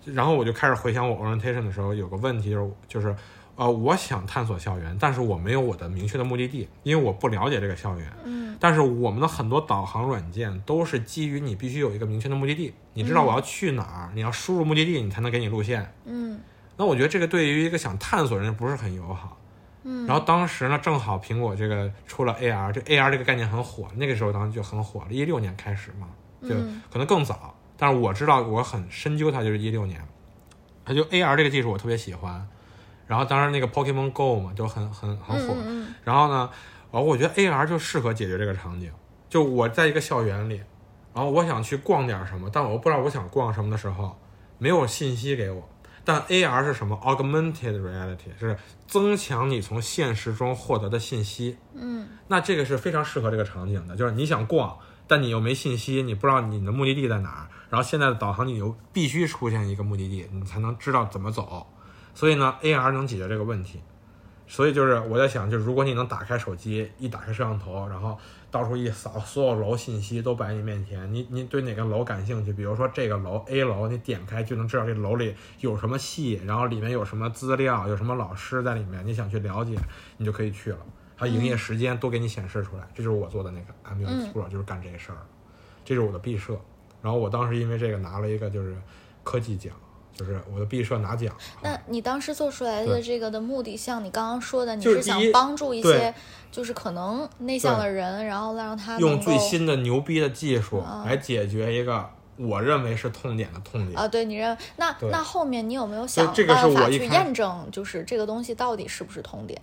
然后我就开始回想我 orientation 的时候有个问题就是就是呃我想探索校园，但是我没有我的明确的目的地，因为我不了解这个校园。嗯但是我们的很多导航软件都是基于你必须有一个明确的目的地，你知道我要去哪儿，你要输入目的地，你才能给你路线。嗯那我觉得这个对于一个想探索的人不是很友好。嗯，然后当时呢，正好苹果这个出了 AR，这 AR 这个概念很火，那个时候当时就很火了，一六年开始嘛，就嗯可能更早，但是我知道我很深究它，就是一六年，它就 AR 这个技术我特别喜欢，然后当然那个 Pokemon Go 嘛，就很很很火，嗯嗯然后呢，呃，我觉得 AR 就适合解决这个场景。就我在一个校园里，然后我想去逛点什么，但我不知道我想逛什么的时候，没有信息给我。但 AR 是什么？Augmented reality 是增强你从现实中获得的信息。嗯那这个是非常适合这个场景的，就是你想逛，但你又没信息，你不知道你的目的地在哪儿。然后现在的导航你又必须出现一个目的地，你才能知道怎么走。所以呢，AR 能解决这个问题。所以就是我在想，就是如果你能打开手机，一打开摄像头，然后到处一扫，所有楼信息都摆你面前，你你对哪个楼感兴趣？比如说这个楼 A 楼，你点开就能知道这楼里有什么戏，然后里面有什么资料，有什么老师在里面，你想去了解，你就可以去了。还有营业时间都给你显示出来，这就是我做的那个 M U Explorer，、就是干这个事儿，这是我的毕设。然后我当时因为这个拿了一个就是科技奖，就是我的毕设拿奖。那你当时做出来的这个的目的，像你刚刚说的，你是想帮助一些就是可能内向的人，然后让他用最新的牛逼的技术啊来解决一个我认为是痛点的痛点。啊，对你认那那后面你有没有想办法去验证，就是这个东西到底是不是痛点？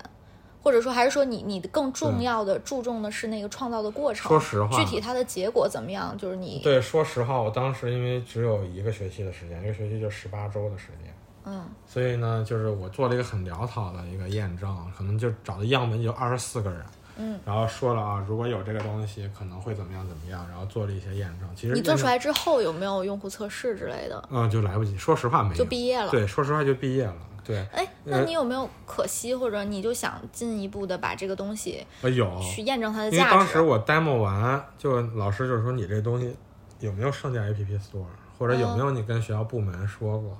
或者说，还是说你你更重要的注重的是那个创造的过程？说实话具体它的结果怎么样？就是你对，说实话，我当时因为只有一个学期的时间，一个学期就十八周的时间，嗯所以呢，就是我做了一个很潦草的一个验证，可能就找的样本就二十四个人，嗯，然后说了啊，如果有这个东西，可能会怎么样怎么样，然后做了一些验证。其实，你做出来之后有没有用户测试之类的？嗯，就来不及。说实话，没有就毕业了。对，说实话就毕业了。对，哎，那呃你有没有可惜，或者你就想进一步的把这个东西我有，去验证它的因为价值？当时我 demo 完，就老师就是说你这东西有没有上架 App Store，或者有没有你跟学校部门说过？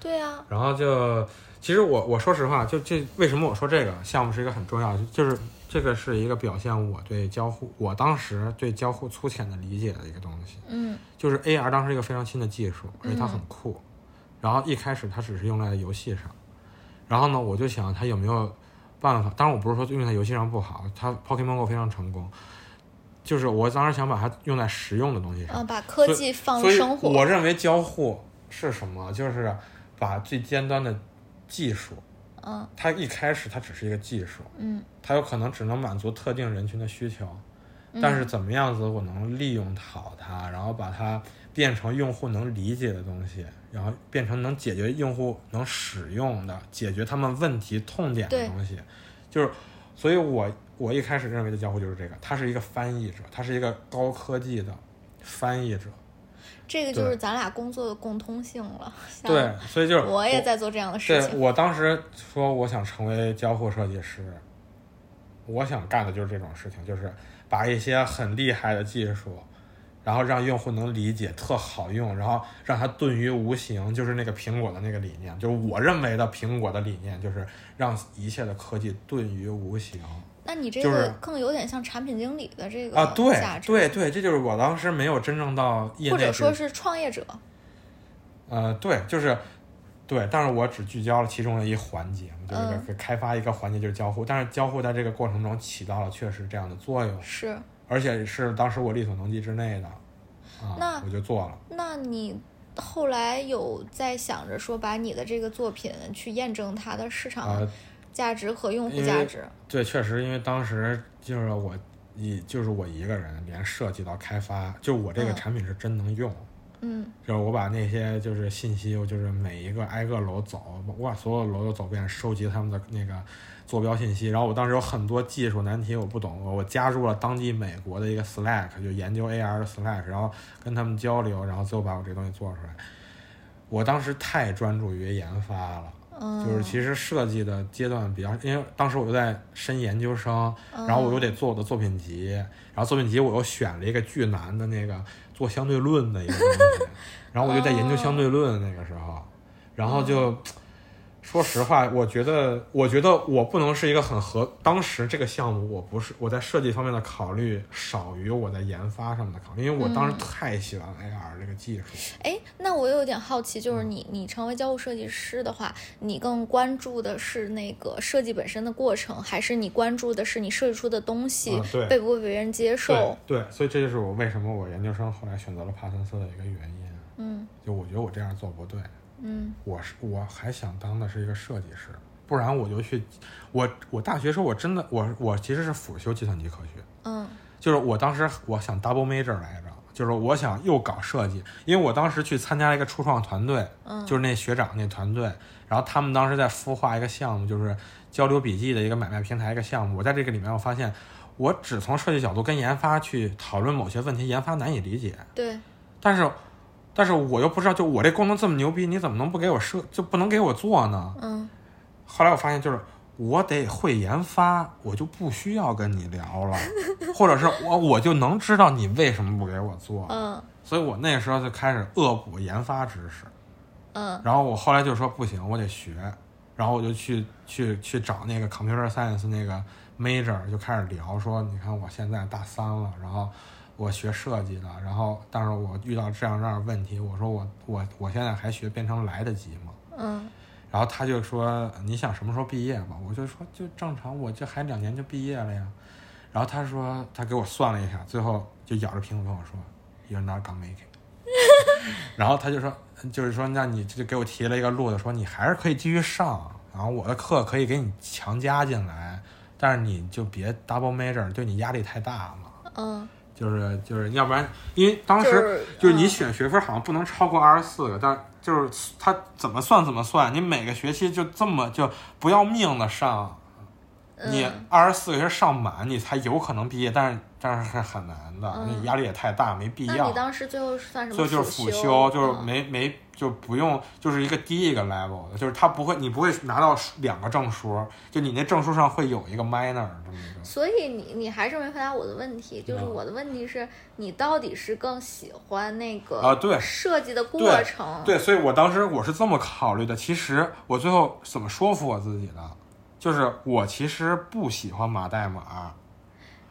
对啊，然后就，其实我我说实话，就这为什么我说这个项目是一个很重要，就是这个是一个表现我对交互，我当时对交互粗浅的理解的一个东西。嗯就是 AR 当时一个非常新的技术，而且它很酷。然后一开始它只是用在游戏上，然后呢，我就想他有没有办法？当然我不是说用在游戏上不好，它 Pokemon Go 非常成功。就是我当时想把它用在实用的东西上，嗯，把科技放入生活。我认为交互是什么？就是把最尖端的技术，嗯它一开始它只是一个技术，嗯它有可能只能满足特定人群的需求，但是怎么样子我能利用好它，然后把它变成用户能理解的东西，然后变成能解决用户能使用的、解决他们问题痛点的东西，就是，所以我我一开始认为的交互就是这个，它是一个翻译者，它是一个高科技的翻译者，这个就是咱俩工作的共通性了。对，所以就是我也在做这样的事对情。我当时说我想成为交互设计师，我想干的就是这种事情，就是把一些很厉害的技术，然后让用户能理解，特好用，然后让它顿于无形，就是那个苹果的那个理念，就是我认为的苹果的理念，就是让一切的科技顿于无形。那你这个更有点像产品经理的这个啊，对，对对，这就是我当时没有真正到业内或者说是创业者。呃，对，就是对，但是我只聚焦了其中的一环节，就是开发一个环节就是交互，但是交互在这个过程中起到了确实这样的作用，是，而且是当时我力所能及之内的，啊那，我就做了。那你后来有在想着说把你的这个作品去验证它的市场呃，价值和用户价值？对，确实，因为当时就是我一就是我一个人，连设计到开发，就我这个嗯产品是真能用，嗯就是我把那些就是信息，我就是每一个挨个楼走，我把所有楼都走遍，收集他们的那个坐标信息。然后我当时有很多技术难题我不懂，我加入了当地美国的一个 Slack，就研究 AR 的 Slack，然后跟他们交流，然后最后把我这东西做出来。我当时太专注于研发了。嗯，就是其实设计的阶段比较，因为当时我又在申研究生，嗯然后我又得做我的作品集，然后作品集我又选了一个巨难的那个做相对论的一个东西，(laughs) 然后我就在研究相对论那个时候，然后就。说实话，我觉得，我觉得我不能是一个很合。当时这个项目，我不是我在设计方面的考虑少于我在研发上面的考虑，因为我当时太喜欢 AR 这个技术。哎，那我有点好奇，嗯就是你你成为交互设计师的话，你更关注的是那个设计本身的过程，还是你关注的是你设计出的东西被不被别人接受？对对，所以这就是我为什么我研究生后来选择了帕森斯的一个原因。嗯就我觉得我这样做不对，嗯。我是我还想当的是一个设计师，不然我就去，我我大学时候我真的我我其实是辅修计算机科学，嗯。就是我当时我想 double major 来着，就是我想又搞设计，因为我当时去参加了一个初创团队，嗯就是那学长那团队，然后他们当时在孵化一个项目，就是交流笔记的一个买卖平台一个项目，我在这个里面我发现，我只从设计角度跟研发去讨论某些问题，研发难以理解，对，但是，但是我又不知道，就我这功能这么牛逼，你怎么能不给我设，就不能给我做呢？嗯。后来我发现，就是我得会研发，我就不需要跟你聊了，(laughs) 或者是我我就能知道你为什么不给我做，嗯。所以我那时候就开始恶补研发知识。嗯。然后我后来就说不行，我得学，然后我就去去去找那个 computer science 那个 major，就开始聊说，你看我现在大三了，然后我学设计的，然后但是我遇到这样这样的问题，我说我我我现在还学编程来得及吗？嗯然后他就说你想什么时候毕业吧？我就说就正常，我这还两年就毕业了呀。然后他说他给我算了一下，最后就咬着苹果跟我说，You're not gonna make it。(laughs) 然后他就说，就是说，那你就给我提了一个路子，说你还是可以继续上，然后我的课可以给你强加进来，但是你就别 double major，对你压力太大了。嗯，就是就是，要不然因为当时就是你嗯。选学分好像不能超过二十四个，但就是他怎么算怎么算，你每个学期就这么就不要命的上，你嗯二十四个学上满，你才有可能毕业，但是但是是很难的，嗯你压力也太大，没必要那你。当时最后算什么？所以就是辅修，就是嗯没没就不用，就是一个低一个 level 的，就是他不会，你不会拿到两个证书，就你那证书上会有一个 minor 这么一个。所以你你还是没回答我的问题，就是嗯我的问题是你到底是更喜欢那个啊对设计的过对程，对，所以我当时我是这么考虑的。其实我最后怎么说服我自己的，就是我其实不喜欢码代码，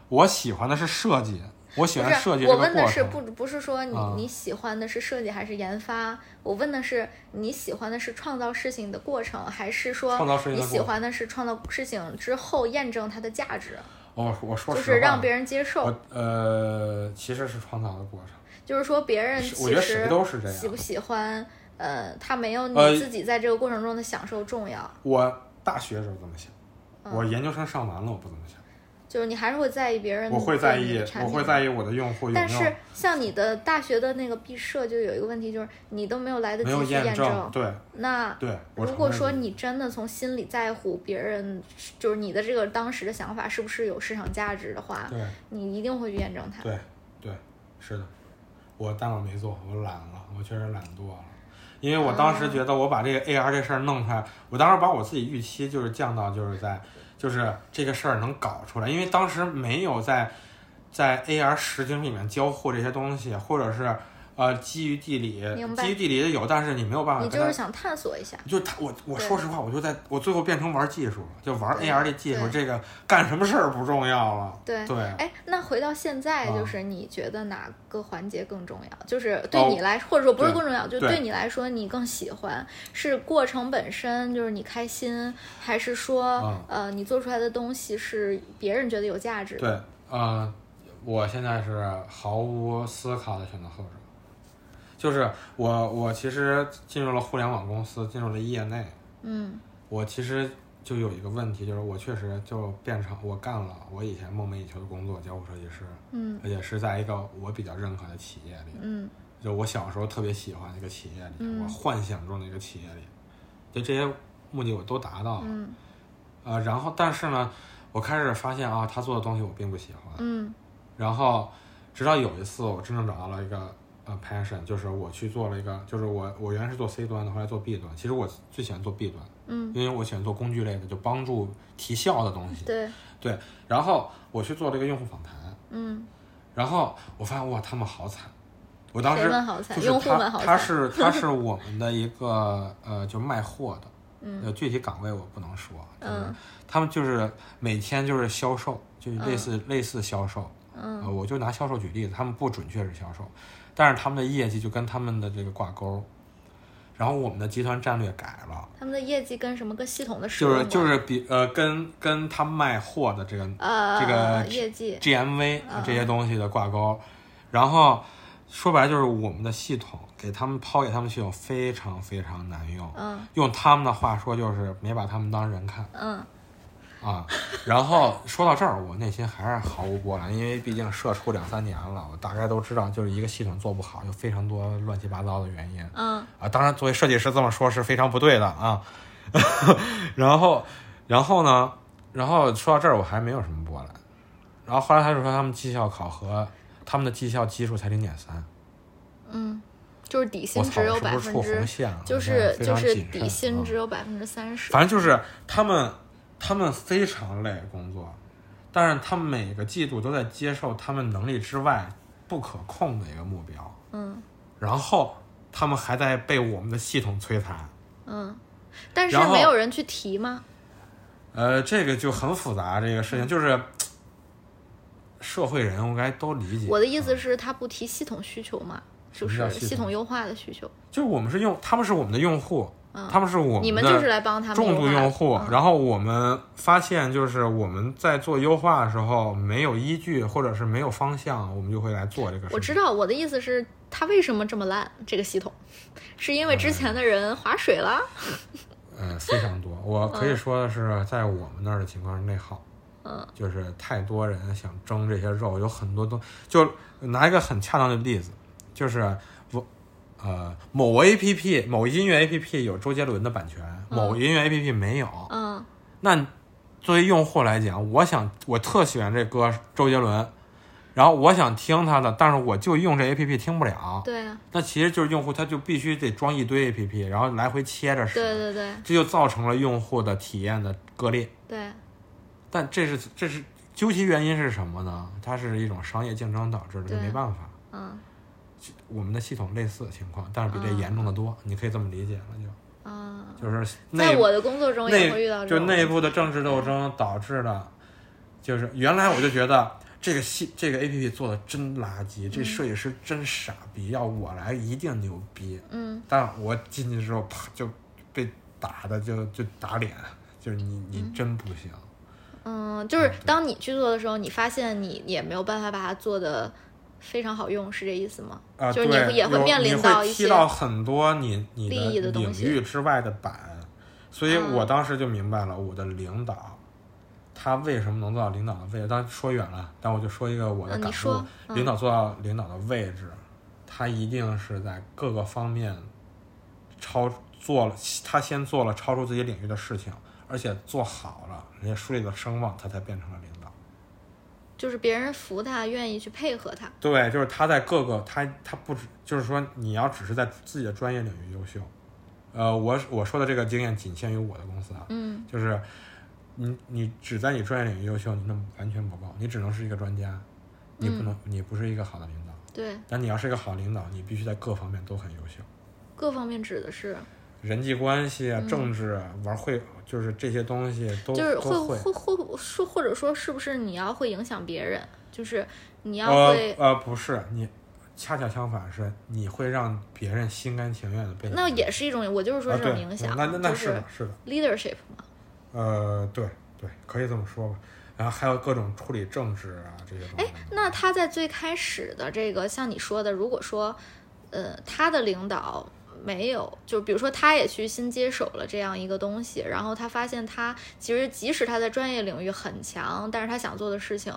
我喜欢的是设计，我喜欢设计我。问的是不不是说你、啊你喜欢的是设计还是研发？我问的是你喜欢的是创造事情的过程，还是说你喜欢的是创造事情之后验证它的价值，哦，我说就，是让别人接受，呃，其实是创造的过程。就是说别人是我觉得其实谁都是这样喜不喜欢，呃，他没有呃你自己在这个过程中的享受重要，我大学的时候这么想，嗯。我研究生上完了我不怎么想，就是你还是会在意别人我会在意我会在意我的用户有没有但是像你的大学的那个毕设，就有一个问题，就是你都没有来得及去验证，对那对。如果说你真的从心里在乎别人，就是你的这个当时的想法是不是有市场价值的话，对。你一定会去验证它。对对是的，我但我没做，我懒了，我确实懒惰了。因为我当时觉得我把这个 AR 这事儿弄出来，我当时把我自己预期就是降到就是在就是这个事儿能搞出来，因为当时没有在在 AR 实景里面交互这些东西，或者是呃基于地理基于地理的有，但是你没有办法你就是想探索一下，就是他，我我说实话，我就在我最后变成玩技术了，就玩对 AR 的技术，这个干什么事儿不重要了。对。对，哎，那回到现在，啊就是你觉得哪个环节更重要？就是对哦你来，或者说不是更重要，就对对你来说，你更喜欢是过程本身，就是你开心，还是说，啊呃，你做出来的东西是别人觉得有价值的？对，呃，我现在是毫无思考的选择后者，就是我我其实进入了互联网公司，进入了业内，嗯我其实就有一个问题，就是我确实就变成我干了我以前梦寐以求的工作，交互设计师，嗯而且是在一个我比较认可的企业里。嗯就我小时候特别喜欢的一个企业里，嗯我幻想中的一个企业里，就这些目的我都达到了。嗯呃，然后但是呢，我开始发现啊，他做的东西我并不喜欢。嗯然后直到有一次，我真正找到了一个呃 passion，就是我去做了一个，就是我我原来是做 C 端的，后来做 B 端。其实我最喜欢做 B 端，嗯，因为我喜欢做工具类的，就帮助提效的东西。对，对，然后我去做了一个用户访谈，嗯，然后我发现哇，他们好惨。我当时就是他他是 (laughs) 他是我们的一个呃，就卖货的，嗯。呃，具体岗位我不能说，就是嗯。他们就是每天就是销售，就是类似、类似销售，嗯。呃，我就拿销售举例子，他们不准确是销售，但是他们的业绩就跟他们的这个挂钩，然后我们的集团战略改了，他们的业绩跟什么跟系统的使就是就是比呃跟跟他卖货的这个呃这个业绩 GMV 嗯这些东西的挂钩，然后说白了就是我们的系统给他们抛给他们系统非常非常难用，嗯。用他们的话说就是没把他们当人看嗯啊。然后说到这儿，我内心还是毫无波澜，因为毕竟社畜两三年了，我大概都知道，就是一个系统做不好，有非常多乱七八糟的原因嗯啊。当然，作为设计师这么说是非常不对的啊。(laughs) 然后，然后呢？然后说到这儿，我还没有什么波澜。然后后来他就说他们绩效考核，他们的绩效基数才零点三。嗯，就是底薪，只有百分之？就是就是底薪啊只有百分之三十。反正就是他们，他们非常累工作，但是他们每个季度都在接受他们能力之外不可控的一个目标，嗯然后他们还在被我们的系统摧残。嗯，但是没有人去提吗？呃，这个就很复杂，这个事情就是社会人应该都理解。我的意思是，他不提系统需求嘛，就是系统优化的需求。就是我们是用，他们是我们的用户，他们是我们的嗯你们就是来帮他们重度用户，嗯然后我们发现就是我们在做优化的时候没有依据或者是没有方向，我们就会来做这个事。我知道，我的意思是，它为什么这么烂？这个系统，是因为之前的人划水了？呃，非常多。我可以说的是，在我们那儿的情况是内耗，嗯，就是太多人想争这些肉，有很多都就拿一个很恰当的例子，就是我呃某 A P P 某音乐 A P P 有周杰伦的版权，某音乐 A P P 没有，嗯那作为用户来讲，我想我特喜欢这歌周杰伦，然后我想听他的，但是我就用这 A P P 听不了，对啊，那其实就是用户他就必须得装一堆 A P P，然后来回切着使，对对对这就造成了用户的体验的割裂。对，但这是这是究其原因是什么呢？它是一种商业竞争导致的，就没办法。嗯我们的系统类似的情况，但是比这嗯严重的多，你可以这么理解了啊，就就是内在我的工作中也会遇到就这种内部的政治斗争导致的，就是原来我就觉得这个系这个 A P P 做的真垃圾，这设计师真傻逼，要我来一定牛逼。嗯。但我进去之后，啪就被打的就就打脸，就是你你真不行。嗯，就是当你去做的时候，你发现你也没有办法把它做的非常好用，是这意思吗？啊，就是你会也会面临到一些会踢到很多你你的的领域之外的板，所以嗯我当时就明白了我的领导。他为什么能做到领导的位置？当然说远了，但我就说一个我的感受：嗯嗯领导做到领导的位置，他一定是在各个方面超做了，他先做了超出自己领域的事情，而且做好了，人家树立了声望，他才变成了领导。就是别人服他，愿意去配合他。对，就是他在各个他他不止，就是说你要只是在自己的专业领域优秀，呃，我我说的这个经验仅限于我的公司啊，嗯。就是你你只在你专业领域优秀，你那完全不够，你只能是一个专家，你不能、你不是一个好的领导。对，但你要是一个好领导，你必须在各方面都很优秀，各方面指的是，人际关系啊、政治啊、玩会，就是这些东西都嗯就是会会会说，或者说是不是你要会影响别人？就是你要呃会，呃不是你，恰恰相反是你会让别人心甘情愿的被那也是一种，我就是说啊这种影响，那那那是的，是的。leadership 嘛。呃，对对，可以这么说吧。然后还有各种处理政治啊这些东西。那他在最开始的这个，像你说的，如果说，呃，他的领导没有，就比如说他也去新接手了这样一个东西，然后他发现他其实即使他在专业领域很强，但是他想做的事情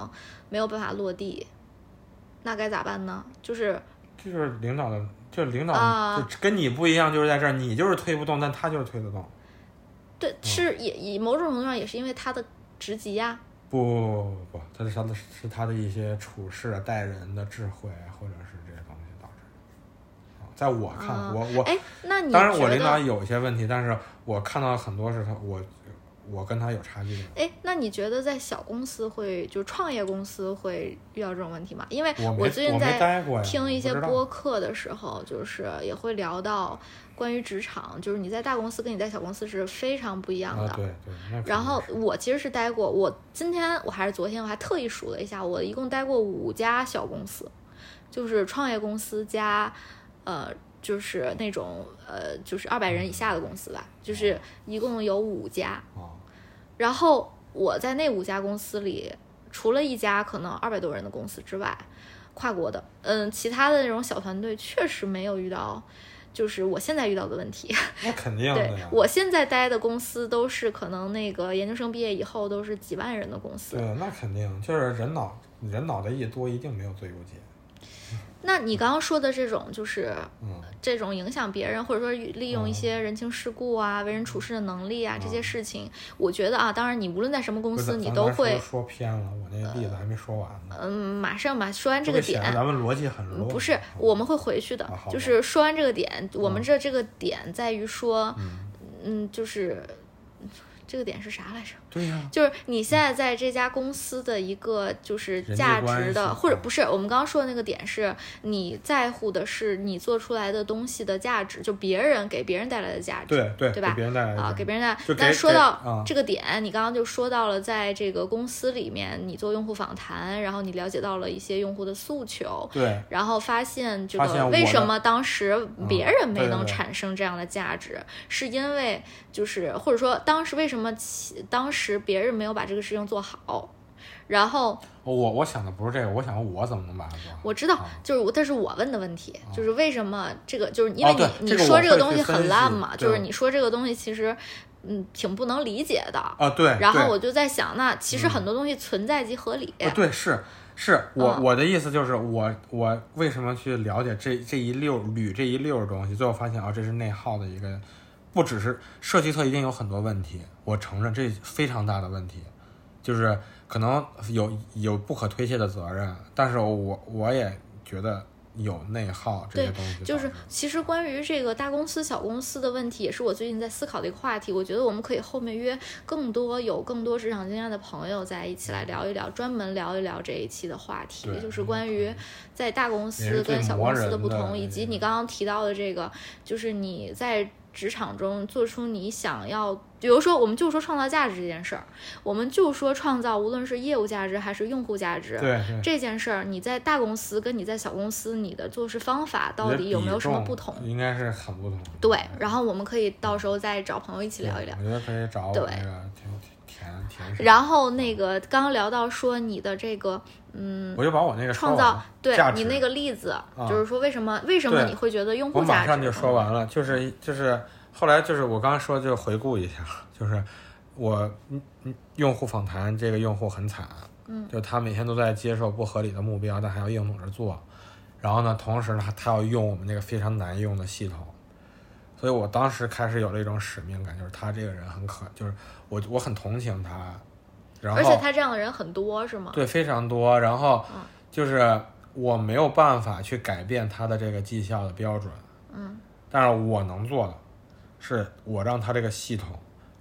没有办法落地，那该咋办呢？就是就是领导的，就是领导啊就跟你不一样，就是在这儿，你就是推不动，但他就是推得动。对，是也也某种程度上也是因为他的职级呀。不不不不，他是他的是他的一些处事啊、待人的智慧，啊或者是这些东西导致的。啊，在我看，啊我我哎，那你当然我领导？有一些问题，但是我看到很多是他我我跟他有差距的。哎，那你觉得在小公司会，就是创业公司会遇到这种问题吗？因为我最近在听一些播客的时候，就是也会聊到关于职场，就是你在大公司跟你在小公司是非常不一样的。啊，对对，然后我其实是待过，我今天我还是昨天我还特意数了一下，我一共待过五家小公司，就是创业公司加，呃，就是那种呃，就是二百人以下的公司吧，就是一共有五家。啊，然后我在那五家公司里，除了一家可能二百多人的公司之外，跨国的，嗯，其他的那种小团队确实没有遇到，就是我现在遇到的问题。(laughs) 那肯定对。我现在待的公司都是可能那个研究生毕业以后都是几万人的公司。对，那肯定就是人脑人脑袋一多，一定没有最优解。那你刚刚说的这种就是嗯，这种影响别人，或者说利用一些人情世故啊、为人处事的能力啊、这些嗯事情，我觉得啊，当然你无论在什么公司，你都会说说偏了，我那个例子还没说完呢。嗯，马上吧，说完这个点咱们逻辑很乱。不是，我们会回去的就是说完这个点，我们这这个点在于说，嗯，就是这个点是啥来着？对呀，就是你现在在这家公司的一个就是价值的，或者不是我们刚刚说的那个点是，你在乎的是你做出来的东西的价值，就别人给别人带来的价值。对对对吧？给别人带来的啊，给别人带就。给给但说到啊。这个点，你刚刚就说到了，在这个公司里面，你做用户访谈，然后你了解到了一些用户的诉求，对。然后发现这个为什么当时别人没能产生这样的价值，是因为就是或者说当时为什么其当时别人没有把这个事情做好，然后我我想的不是这个，我想我怎么能把它做好。我知道啊，就是我，这是我问的问题，就是为什么这个，就是因为你、这个你说这个东西很烂嘛，就是你说这个东西其实嗯挺不能理解的。啊，对。对然后我就在想，那其实很多东西存在即合理。呃，对，是是，我、嗯我的意思就是我我为什么去了解这这一溜捋这一溜儿东西，最后发现啊，这是内耗的一个，不只是设计侧一定有很多问题，我承认这非常大的问题，就是可能有有不可推卸的责任，但是我我也觉得有内耗这些东西就是其实关于这个大公司、小公司的问题，也是我最近在思考的一个话题。我觉得我们可以后面约更多有更多职场经验的朋友在一起来聊一聊，专门聊一聊这一期的话题，就是关于在大公司跟小公司的不同，以及你刚刚提到的这个，就是你在。职场中做出你想要，比如说，我们就说创造价值这件事儿，我们就说创造，无论是业务价值还是用户价值。这件事儿，你在大公司跟你在小公司，你的做事方法到底有没有什么不同？应该是很不同。对，然后我们可以到时候再找朋友一起聊一聊。我觉得可以找我对那个甜甜甜水，然后那个刚刚聊到说你的这个，嗯，我就把我那个创造对你那个例子，就是说为什么为什么你会觉得用户价值？马上就说完了，就是就是后来就是我刚刚说就回顾一下，就是我嗯嗯用户访谈这个用户很惨，嗯，就他每天都在接受不合理的目标，但还要硬努着做，然后呢，同时呢他要用我们那个非常难用的系统，所以我当时开始有了一种使命感，就是他这个人很可，就是我我很同情他，然后而且他这样的人很多，是吗？对，非常多。然后嗯就是我没有办法去改变他的这个绩效的标准，嗯，但是我能做的，是我让他这个系统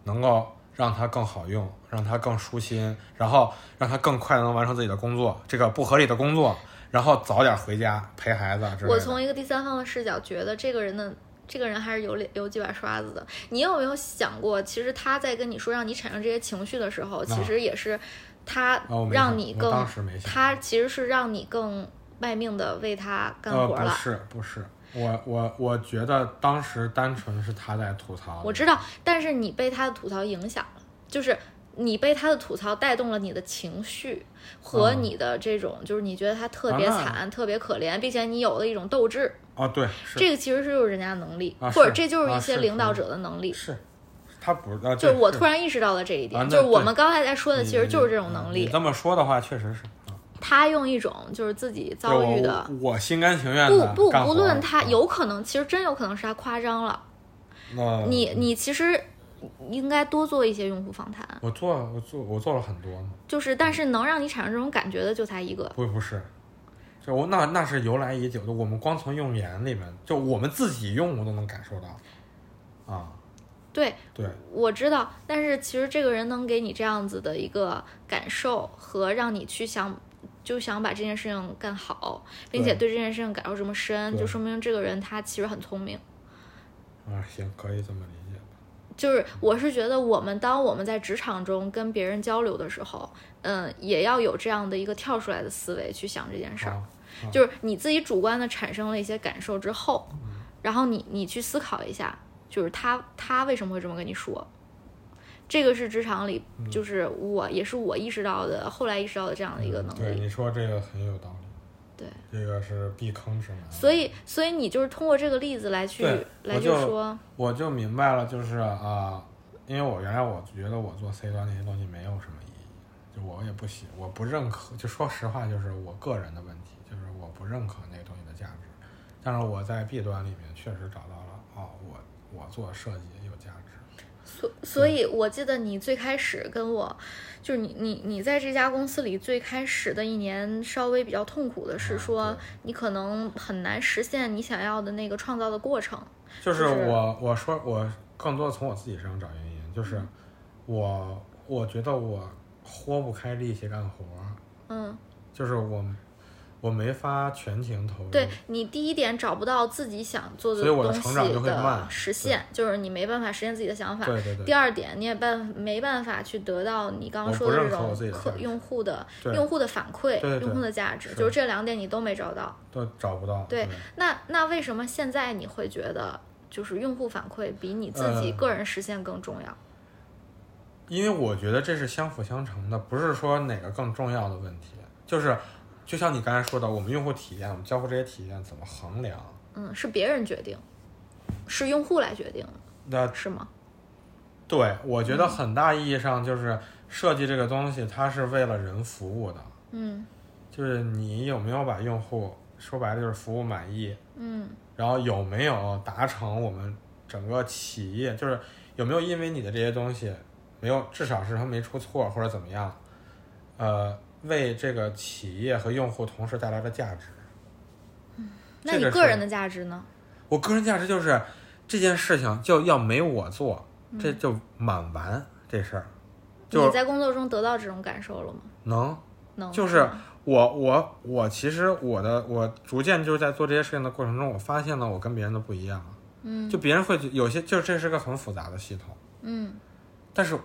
能够让他更好用，让他更舒心，然后让他更快地能完成自己的工作，这个不合理的工作，然后早点回家陪孩子。我从一个第三方的视角觉得这个人的。这个人还是有脸有几把刷子的。你有没有想过，其实他在跟你说让你产生这些情绪的时候，其实也是他让你更，他其实是让你更卖命的为他干呃，活了。不是不是，我我我觉得当时单纯是他在吐槽。我知道，但是你被他的吐槽影响了，就是你被他的吐槽带动了你的情绪和嗯。你的这种，就是你觉得他特别惨、特别可怜，并且你有了一种斗志。啊，对，这个其实是就是人家的能力，啊或者这就是一些领导者的能力。是，他不是，呃，就是我突然意识到了这一点，就是我们刚才在说的，其实就是这种能力。你。这么说的话，确实是啊，他用一种就是自己遭遇的，我我心甘情愿不不不论他啊。有可能，其实真有可能是他夸张了。你你其实应该多做一些用户访谈，我做我做我做了很多呢，就是但是能让你产生这种感觉的就才一个。不不是，就我那那是由来已久的，我们光从用言里面，就我们自己用我都能感受到，啊，对，对，我知道，但是其实这个人能给你这样子的一个感受和让你去想。就想把这件事情干好，并且对这件事情感受这么深，就说明这个人他其实很聪明。啊，行，可以这么理解吧。就是我是觉得，我们当我们在职场中跟别人交流的时候，嗯，也要有这样的一个跳出来的思维去想这件事儿。啊就是你自己主观的产生了一些感受之后，然后你你去思考一下，就是他他为什么会这么跟你说？这个是职场里，就是我也是我意识到的，后来意识到的这样的一个能力。对你说这个很有道理，对，这个是避坑指南。所以所以你就是通过这个例子来去来就说，我就明白了，就是啊、因为我原来我觉得我做 C 端那些东西没有什么意义，就我也不喜，我不认可。就说实话，就是我个人的问题，就是我不认可那个东西的价值。但是我在 B 端里面确实找到了，哦，我我做设计有价值。所所以，我记得你最开始跟我，就是你你你在这家公司里最开始的一年，稍微比较痛苦的是啊说，你可能很难实现你想要的那个创造的过程。就是就是我我说我更多的从我自己身上找原因，就是嗯。我我觉得我豁不开力气干活儿，嗯，就是我我没法全情投入。对你第一点找不到自己想做的东西成长就会慢实现，就是你没办法实现自己的想法。对对对第二点，你也办没办法去得到你刚刚说的这种客用户的用户的反馈、用户的价值，是就是这两点你都没找到。都找不到。对那那为什么现在你会觉得就是用户反馈比你自己呃个人实现更重要？因为我觉得这是相辅相成的，不是说哪个更重要的问题，就是就像你刚才说的，我们用户体验，我们交互这些体验怎么衡量？嗯，是别人决定，是用户来决定的，那是吗？对我嗯觉得很大意义上就是设计这个东西，它是为了人服务的，嗯就是你有没有把用户说白了就是服务满意，嗯然后有没有达成我们整个企业，就是有没有因为你的这些东西没有，至少是它没出错或者怎么样，呃，为这个企业和用户同时带来的价值。嗯那你个人的价值呢？我个人价值就是这件事情就要没我做，这就满完这事儿，就你在工作中得到这种感受了吗？能能就是我我我其实我的我逐渐就是在做这些事情的过程中，我发现了我跟别人的不一样。嗯就别人会有些，就是这是个很复杂的系统，嗯但是我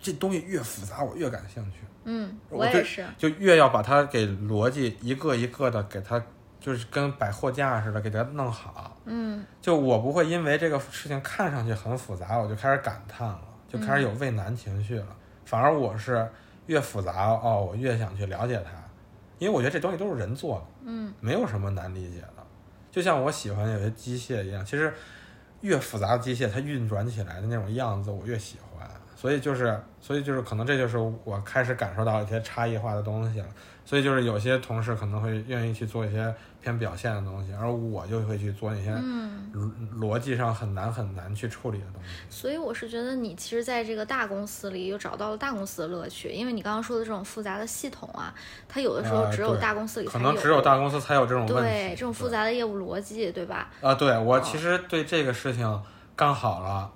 这东西越复杂，我越感兴趣，嗯，我也是。就越要把它给逻辑一个一个的给它，就是跟摆货架似的给它弄好。嗯就我不会因为这个事情看上去很复杂，我就开始感叹了，就开始有畏难情绪了。反而我是越复杂哦，我越想去了解它，因为我觉得这东西都是人做的，嗯没有什么难理解的。就像我喜欢有些机械一样，其实越复杂的机械，它运转起来的那种样子，我越喜欢。所以就是，所以就是，可能这就是我开始感受到一些差异化的东西了。所以就是有些同事可能会愿意去做一些偏表现的东西，而我就会去做那些嗯，逻逻辑上很难很难去处理的东西。所以我是觉得你其实在这个大公司里又找到了大公司的乐趣，因为你刚刚说的这种复杂的系统啊，它有的时候呃只有大公司里才可能只有大公司才有这种问题。对这种复杂的业务逻辑，对吧？啊，对我哦其实对这个事情干好了，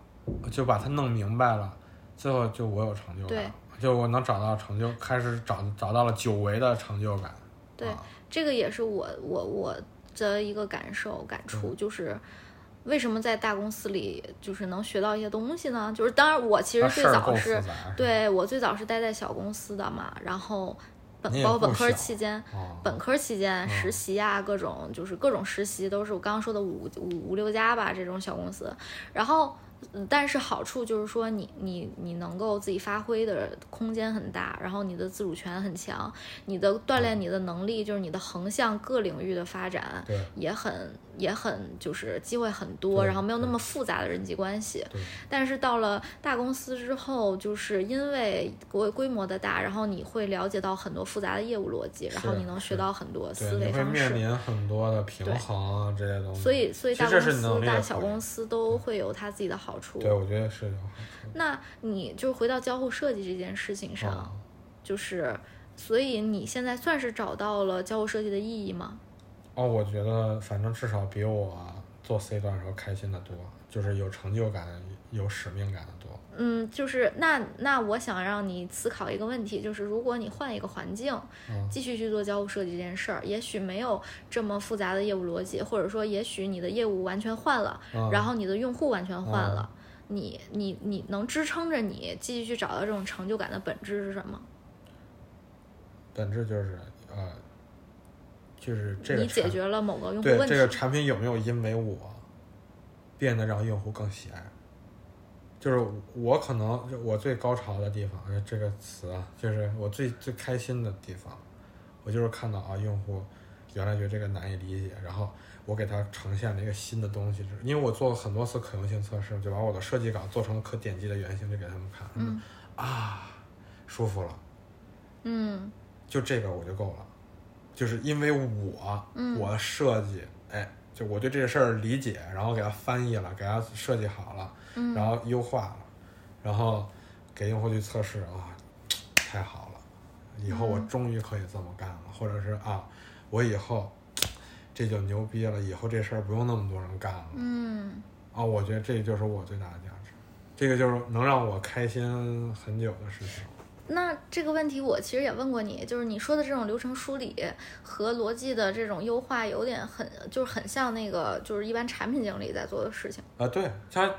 就把它弄明白了，最后就我有成就对感，就我能找到成就，开始找找到了久违的成就感。对啊这个也是我我我的一个感受感触，就是为什么在大公司里就是能学到一些东西呢？就是当然我其实最早是，对我最早是待在小公司的嘛，然后本包括本科期间。哦本科期间实习啊，各种就是各种实习都是我刚刚说的五五五六家吧这种小公司，然后嗯但是好处就是说你你你能够自己发挥的空间很大，然后你的自主权很强，你的锻炼你的能力，就是你的横向各领域的发展对也很也很就是机会很多，然后没有那么复杂的人际关系。对但是到了大公司之后，就是因为规规模的大，然后你会了解到很多复杂的业务逻辑，然后你能学到很多，思维方式。面临很多的平衡啊这些东西。所以，所以大公司、大小公司都会有它自己的好处。对，我觉得是有好处。那你就回到交互设计这件事情上，啊就是，所以你现在算是找到了交互设计的意义吗？哦，我觉得反正至少比我做 C 端的时候开心的多，就是有成就感、有使命感。嗯，就是那那我想让你思考一个问题，就是如果你换一个环境，嗯继续去做交互设计这件事儿，也许没有这么复杂的业务逻辑，或者说也许你的业务完全换了，嗯然后你的用户完全换了，你你你能支撑着你继续去找到这种成就感的本质是什么？本质就是呃，就是这个你解决了某个用户问题。对这个产品有没有因为我变得让用户更喜爱？就是我可能我最高潮的地方，呃这个词啊，就是我最最开心的地方，我就是看到啊，用户原来觉得这个难以理解，然后我给他呈现了一个新的东西，就是因为我做了很多次可用性测试，就把我的设计稿做成了可点击的原型，就给他们看，嗯。啊，舒服了，嗯。就这个我就够了，就是因为我，嗯我设计，哎，就我对这个事儿理解，然后给它翻译了，给它设计好了，嗯。然后优化了，然后给用户去测试啊，太好了，以后我嗯。终于可以这么干了，或者是啊，我以后这就牛逼了，以后这事儿不用那么多人干了，嗯。啊，我觉得这就是我最大的价值，这个就是能让我开心很久的事情。那这个问题我其实也问过你，就是你说的这种流程梳理和逻辑的这种优化，有点很就是很像那个就是一般产品经理在做的事情。啊，对他，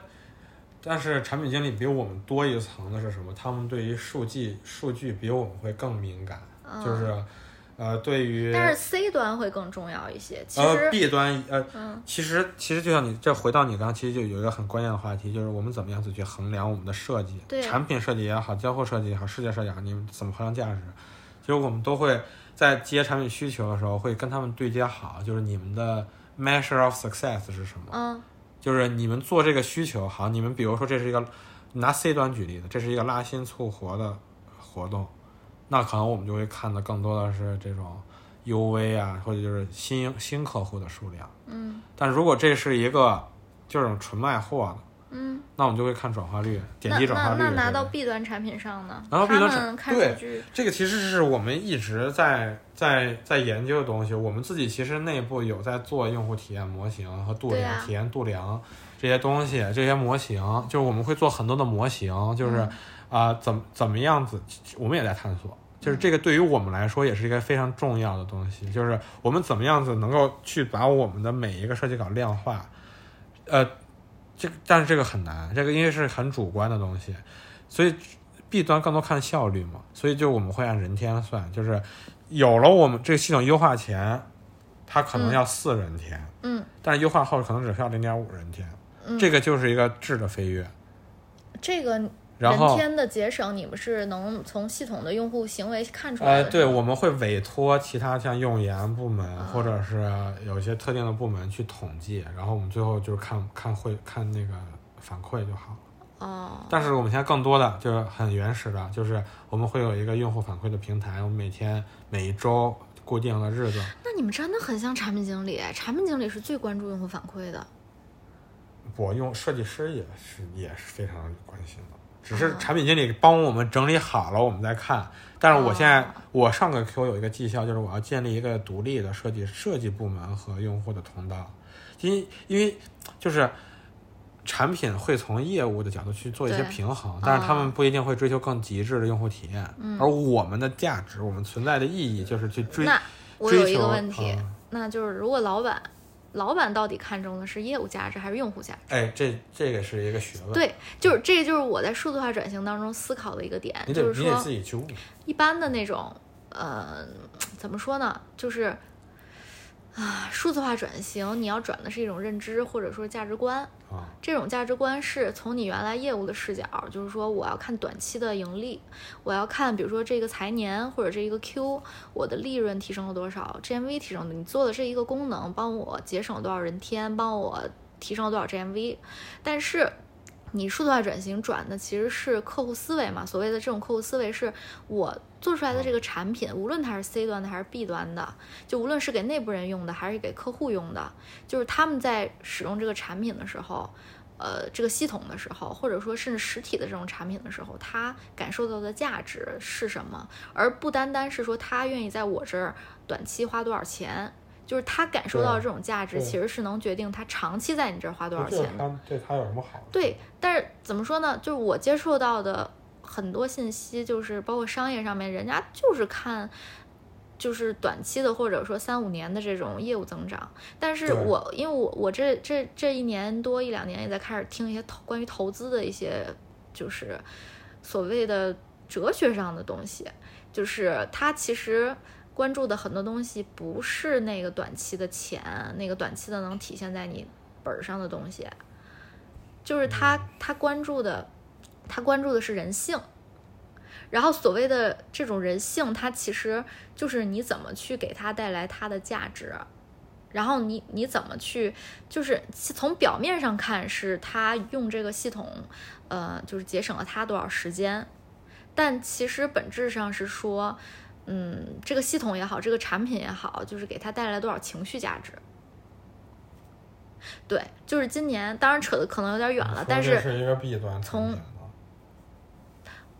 但是产品经理比我们多一层的是什么？他们对于数据数据比我们会更敏感，就是呃，对于但是 C 端会更重要一些。其呃实，B 端呃，嗯其实其实就像你这回到你刚刚，其实就有一个很关键的话题，就是我们怎么样子去衡量我们的设计，对产品设计也好，交互设计也好，视觉设计也好，你们怎么衡量价值？其实我们都会在接产品需求的时候，会跟他们对接好，就是你们的 measure of success 是什么？嗯就是你们做这个需求好，你们比如说这是一个拿 C 端举例子，这是一个拉新促活的活动，那可能我们就会看的更多的是这种 UV 啊，或者就是新新客户的数量。嗯但如果这是一个就是纯卖货的，嗯，那我们就会看转化率、点击转化率。那那拿到对 B 端产品上呢？拿到 B 端产品看对这个其实是我们一直在在在研究的东西。我们自己其实内部有在做用户体验模型和度量、啊体验度量这些东西，这些模型，就是我们会做很多的模型，就是啊、嗯怎么怎么样子，我们也在探索。就是这个对于我们来说也是一个非常重要的东西，就是我们怎么样子能够去把我们的每一个设计稿量化，呃，这个但是这个很难，这个因为是很主观的东西，所以弊端更多看效率嘛，所以就我们会按人天算，就是有了我们这个系统优化前，它可能要四人天，嗯但是优化后可能只需要零点五人天，嗯，这个就是一个质的飞跃。这个然后人天的节省，你们是能从系统的用户行为看出来呃，的。对，我们会委托其他像用研部门啊或者是有一些特定的部门去统计，然后我们最后就是看看会看那个反馈就好了。哦，但是我们现在更多的就是很原始的，就是我们会有一个用户反馈的平台，我们每天每一周固定的日子，那你们真的很像产品经理，产品经理是最关注用户反馈的。我用设计师也是也是非常关心的，只是哦产品经理帮我们整理好了，我们再看。但是我现在、哦。我上个 Q 有一个绩效，就是我要建立一个独立的设计设计部门和用户的通道，因因为就是。产品会从业务的角度去做一些平衡，但是他们哦。不一定会追求更极致的用户体验，嗯。而我们的价值，我们存在的意义就是去追那我有一个问题，嗯。那就是如果老板，老板到底看重的是业务价值还是用户价值？哎，这这个是一个学问，对，就是这个就是我在数字化转型当中思考的一个点，就是说你得自己去悟。一般的那种，呃，怎么说呢？就是，啊，数字化转型，你要转的是一种认知或者说价值观。啊，这种价值观是从你原来业务的视角，就是说我要看短期的盈利，我要看比如说这个财年或者这一个 Q，我的利润提升了多少，GMV 提升的，你做的这一个功能帮我节省了多少人天，帮我提升了多少 GMV，但是。你数字化转型转的其实是客户思维嘛？所谓的这种客户思维是我做出来的这个产品，无论它是 C 端的还是 B 端的，就无论是给内部人用的还是给客户用的，就是他们在使用这个产品的时候，呃，这个系统的时候，或者说甚至实体的这种产品的时候，他感受到的价值是什么，而不单单是说他愿意在我这儿短期花多少钱。就是他感受到这种价值，其实是能决定他长期在你这儿花多少钱的。对他有什么好？对，但是怎么说呢？就是我接触到的很多信息，就是包括商业上面，人家就是看，就是短期的或者说三五年的这种业务增长。但是我因为我我这这这一年多一两年也在开始听一些投关于投资的一些，就是所谓的哲学上的东西，就是它其实。关注的很多东西不是那个短期的钱，那个短期的能体现在你本儿上的东西，就是他他关注的，他关注的是人性。然后所谓的这种人性，它其实就是你怎么去给他带来他的价值，然后你你怎么去，就是从表面上看是他用这个系统，呃，就是节省了他多少时间，但其实本质上是说。嗯，这个系统也好，这个产品也好，就是给他带来多少情绪价值。对，就是今年，当然扯的可能有点远了，但是是一个弊端从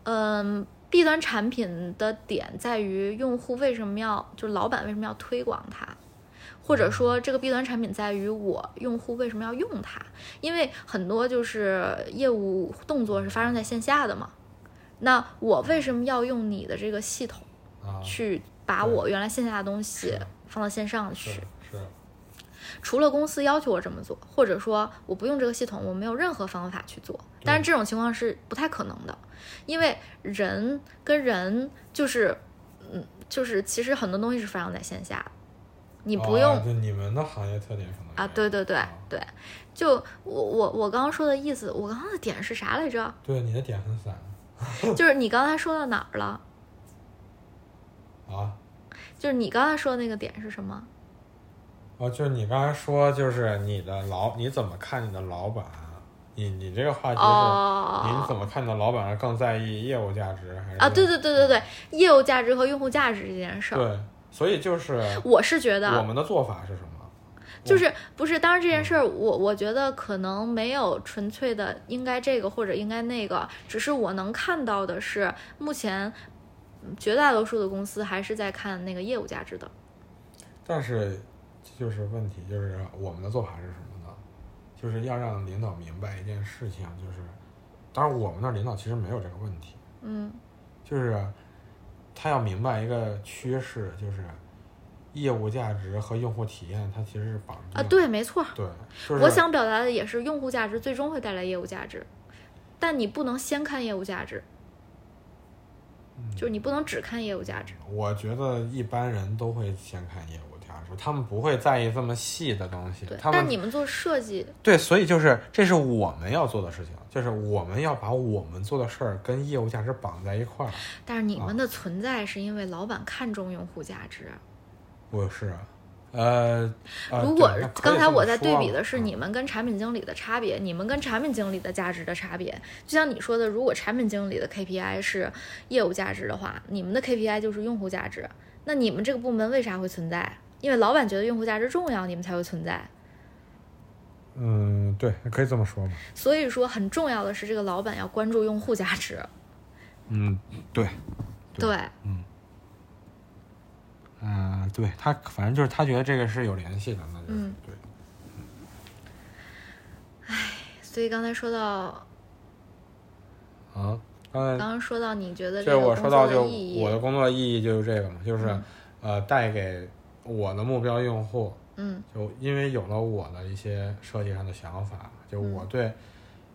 嗯弊端产品的点在于用户为什么要，就是老板为什么要推广它，或者说这个弊端产品在于我用户为什么要用它？因为很多就是业务动作是发生在线下的嘛，那我为什么要用你的这个系统？去把我原来线下的东西放到线上去，是。除了公司要求我这么做，或者说我不用这个系统，我没有任何方法去做。但是这种情况是不太可能的，因为人跟人就是，嗯，就是其实很多东西是发生在线下的，你不用。就你们的行业特点可能啊，对对对对，就我我我刚刚说的意思，我刚刚的点是啥来着？对，你的点很散。(laughs) 就是你刚才说到哪儿了？啊，就是你刚才说的那个点是什么？哦，就是你刚才说，就是你的老你怎么看你的老板？你你这个话题是你怎么看你的？老板更在意业务价值还是啊？对对对对对，业务价值和用户价值这件事儿。对，所以就是我是觉得我们的做法是什么？就是不是？当然这件事儿，我我觉得可能没有纯粹的应该这个或者应该那个，只是我能看到的是目前。绝大多数的公司还是在看那个业务价值的，但是就是问题就是我们的做法是什么呢？就是要让领导明白一件事情，就是当然我们那领导其实没有这个问题，嗯，就是他要明白一个趋势，就是业务价值和用户体验它其实是绑定啊，对，没错，对，是我想表达的也是用户价值最终会带来业务价值，但你不能先看业务价值。就是你不能只看业务价值。我觉得一般人都会先看业务价值，他们不会在意这么细的东西。对，但你们做设计，对，所以就是这是我们要做的事情，就是我们要把我们做的事儿跟业务价值绑在一块儿。但是你们的存在是因为老板看重用户价值。我是。呃，如果刚才我在对比的是你们跟产品经理的差别，你们跟产品经理的价值的差别，就像你说的，如果产品经理的 KPI 是业务价值的话，你们的 KPI 就是用户价值。那你们这个部门为啥会存在？因为老板觉得用户价值重要，你们才会存在。嗯，对，可以这么说嘛。所以说，很重要的是这个老板要关注用户价值。嗯，对，对，嗯。嗯，对他，反正就是他觉得这个是有联系的，那就对。唉，所以刚才说到，啊，刚才刚刚说到，你觉得这我说到就我的工作意义就是这个嘛，就是呃，带给我的目标用户，嗯，就因为有了我的一些设计上的想法，就我对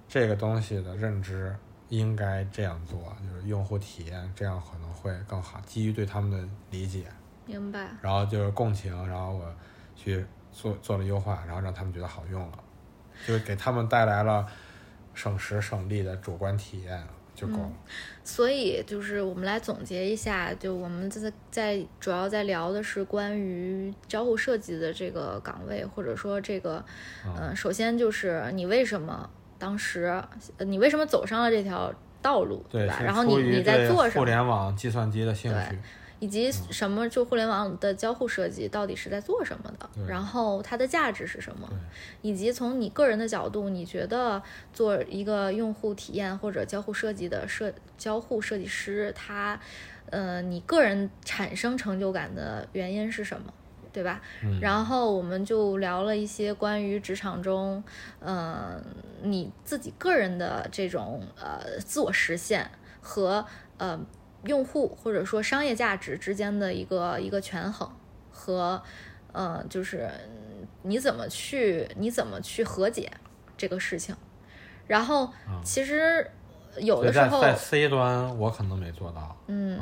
这个东西的认知应该这样做，就是用户体验这样可能会更好，基于对他们的理解。明白。然后就是共情，然后我去做做了优化，然后让他们觉得好用了，就是给他们带来了省时省力的主观体验就够了。所以就是我们来总结一下，就我们在在主要在聊的是关于交互设计的这个岗位，或者说这个，嗯、首先就是你为什么当时呃你为什么走上了这条道路，吧？对吧然后你你在做什么？互联网计算机的兴趣，以及什么就互联网的交互设计到底是在做什么的，然后它的价值是什么，以及从你个人的角度，你觉得做一个用户体验或者交互设计的设交互设计师，他呃，你个人产生成就感的原因是什么？对吧？嗯然后我们就聊了一些关于职场中，嗯、你自己个人的这种呃自我实现和呃用户或者说商业价值之间的一个一个权衡和呃就是你怎么去你怎么去和解这个事情。然后其实有的时候，在在 C 端我可能没做到，嗯，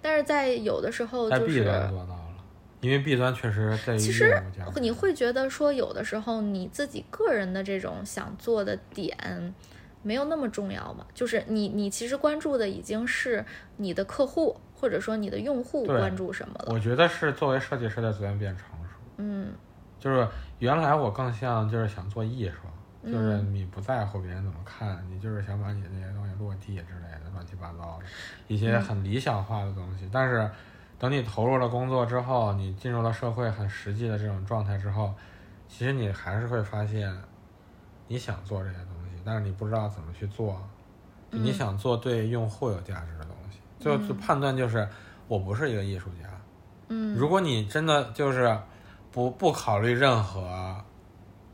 但是在有的时候在就 B 是端做到了，因为 B 端确实在于其实你会觉得说，有的时候你自己个人的这种想做的点没有那么重要嘛？就是你你其实关注的已经是你的客户或者说你的用户关注什么了。我觉得是作为设计师的逐渐变成熟。嗯就是原来我更像就是想做艺术，就是嗯你不在乎别人怎么看，你就是想把你的那些东西落地之类的乱七八糟的一些很理想化的东西。但是等你投入了工作之后，你进入了社会很实际的这种状态之后，其实你还是会发现你想做这些东西，但是你不知道怎么去做。你想做对用户有价值的东西，最后就判断就是我不是一个艺术家，嗯。如果你真的就是不不考虑任何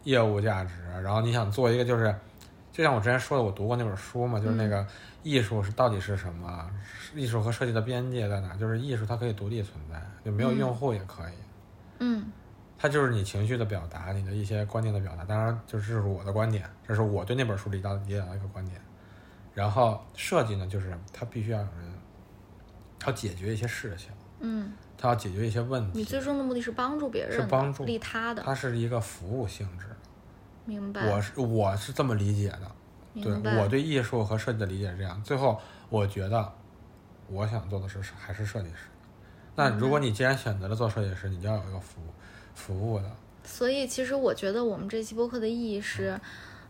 业务价值，然后你想做一个就是，就像我之前说的，我读过那本书嘛，就是那个艺术是到底是什么？艺术和设计的边界在哪？就是艺术它可以独立存在，就没有用户也可以，嗯它就是你情绪的表达，你的一些观念的表达。当然，就是这是我的观点，这是我对那本书里到理解到的一个观点。然后设计呢，就是它必须要有人，它要解决一些事情，嗯，它要解决一些问题。你最终的目的是帮助别人，是帮助利他的，它是一个服务性质，明白？我是我是这么理解的。对。我对艺术和设计的理解是这样。最后，我觉得我想做的是还是设计师。那如果你既然选择了做设计师，你就要有一个服务服务的。所以其实我觉得我们这期播客的意义是，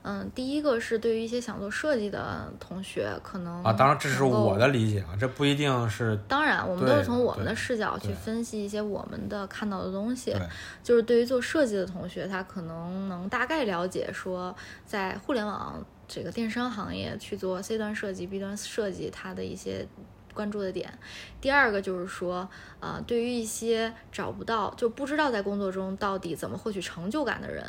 嗯，第一个是对于一些想做设计的同学，可能啊，当然这是我的理解啊，这不一定是当然，我们都是从我们的视角去分析一些我们的看到的东西。就是对于做设计的同学，他可能能大概了解说，在互联网这个电商行业去做 C 端设计、B 端设计，它的一些关注的点。第二个就是说，呃，对于一些找不到就不知道在工作中到底怎么获取成就感的人，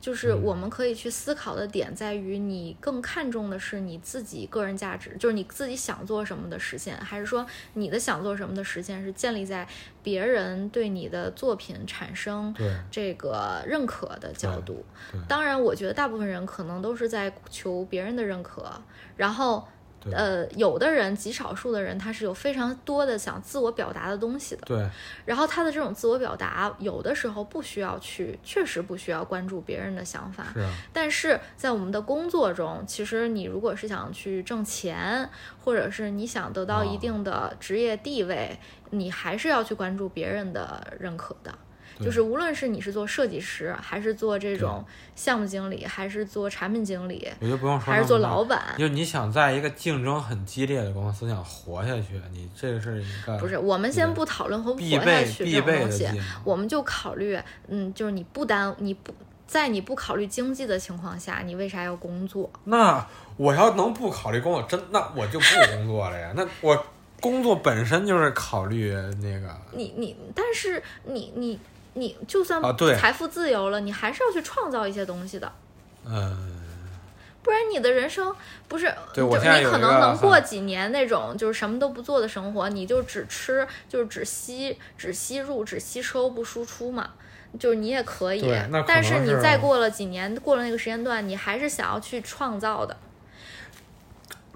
就是嗯我们可以去思考的点在于，你更看重的是你自己个人价值，就是你自己想做什么的实现，还是说你的想做什么的实现是建立在别人对你的作品产生这个认可的角度。当然，我觉得大部分人可能都是在求别人的认可，然后。对呃，有的人极少数的人，他是有非常多的想自我表达的东西的。对然后他的这种自我表达，有的时候不需要去，确实不需要关注别人的想法。是啊，但是在我们的工作中，其实你如果是想去挣钱，或者是你想得到一定的职业地位，你还是要去关注别人的认可的。对就是无论是你是做设计师，还是做这种项目经理，还是做产品经理，我就不用说还是做老板，就你想在一个竞争很激烈的公司想活下去，你这个是一个不是，我们先不讨论和不必活下去备必这种东西。我们就考虑，嗯，就是你不耽你不在你不考虑经济的情况下，你为啥要工作？那我要能不考虑工作，真那我就不工作了呀。那我工作本身就是考虑那个，你你，但是你你你，就算财富自由了，你还是要去创造一些东西的，嗯，不然你的人生不是，就对我现在你可能能过几年那种就是什么都不做的生活，你就只吃就是只吸只吸入只吸收不输出嘛。就是你也可以但是你再过了几年，过了那个时间段，你还是想要去创造的。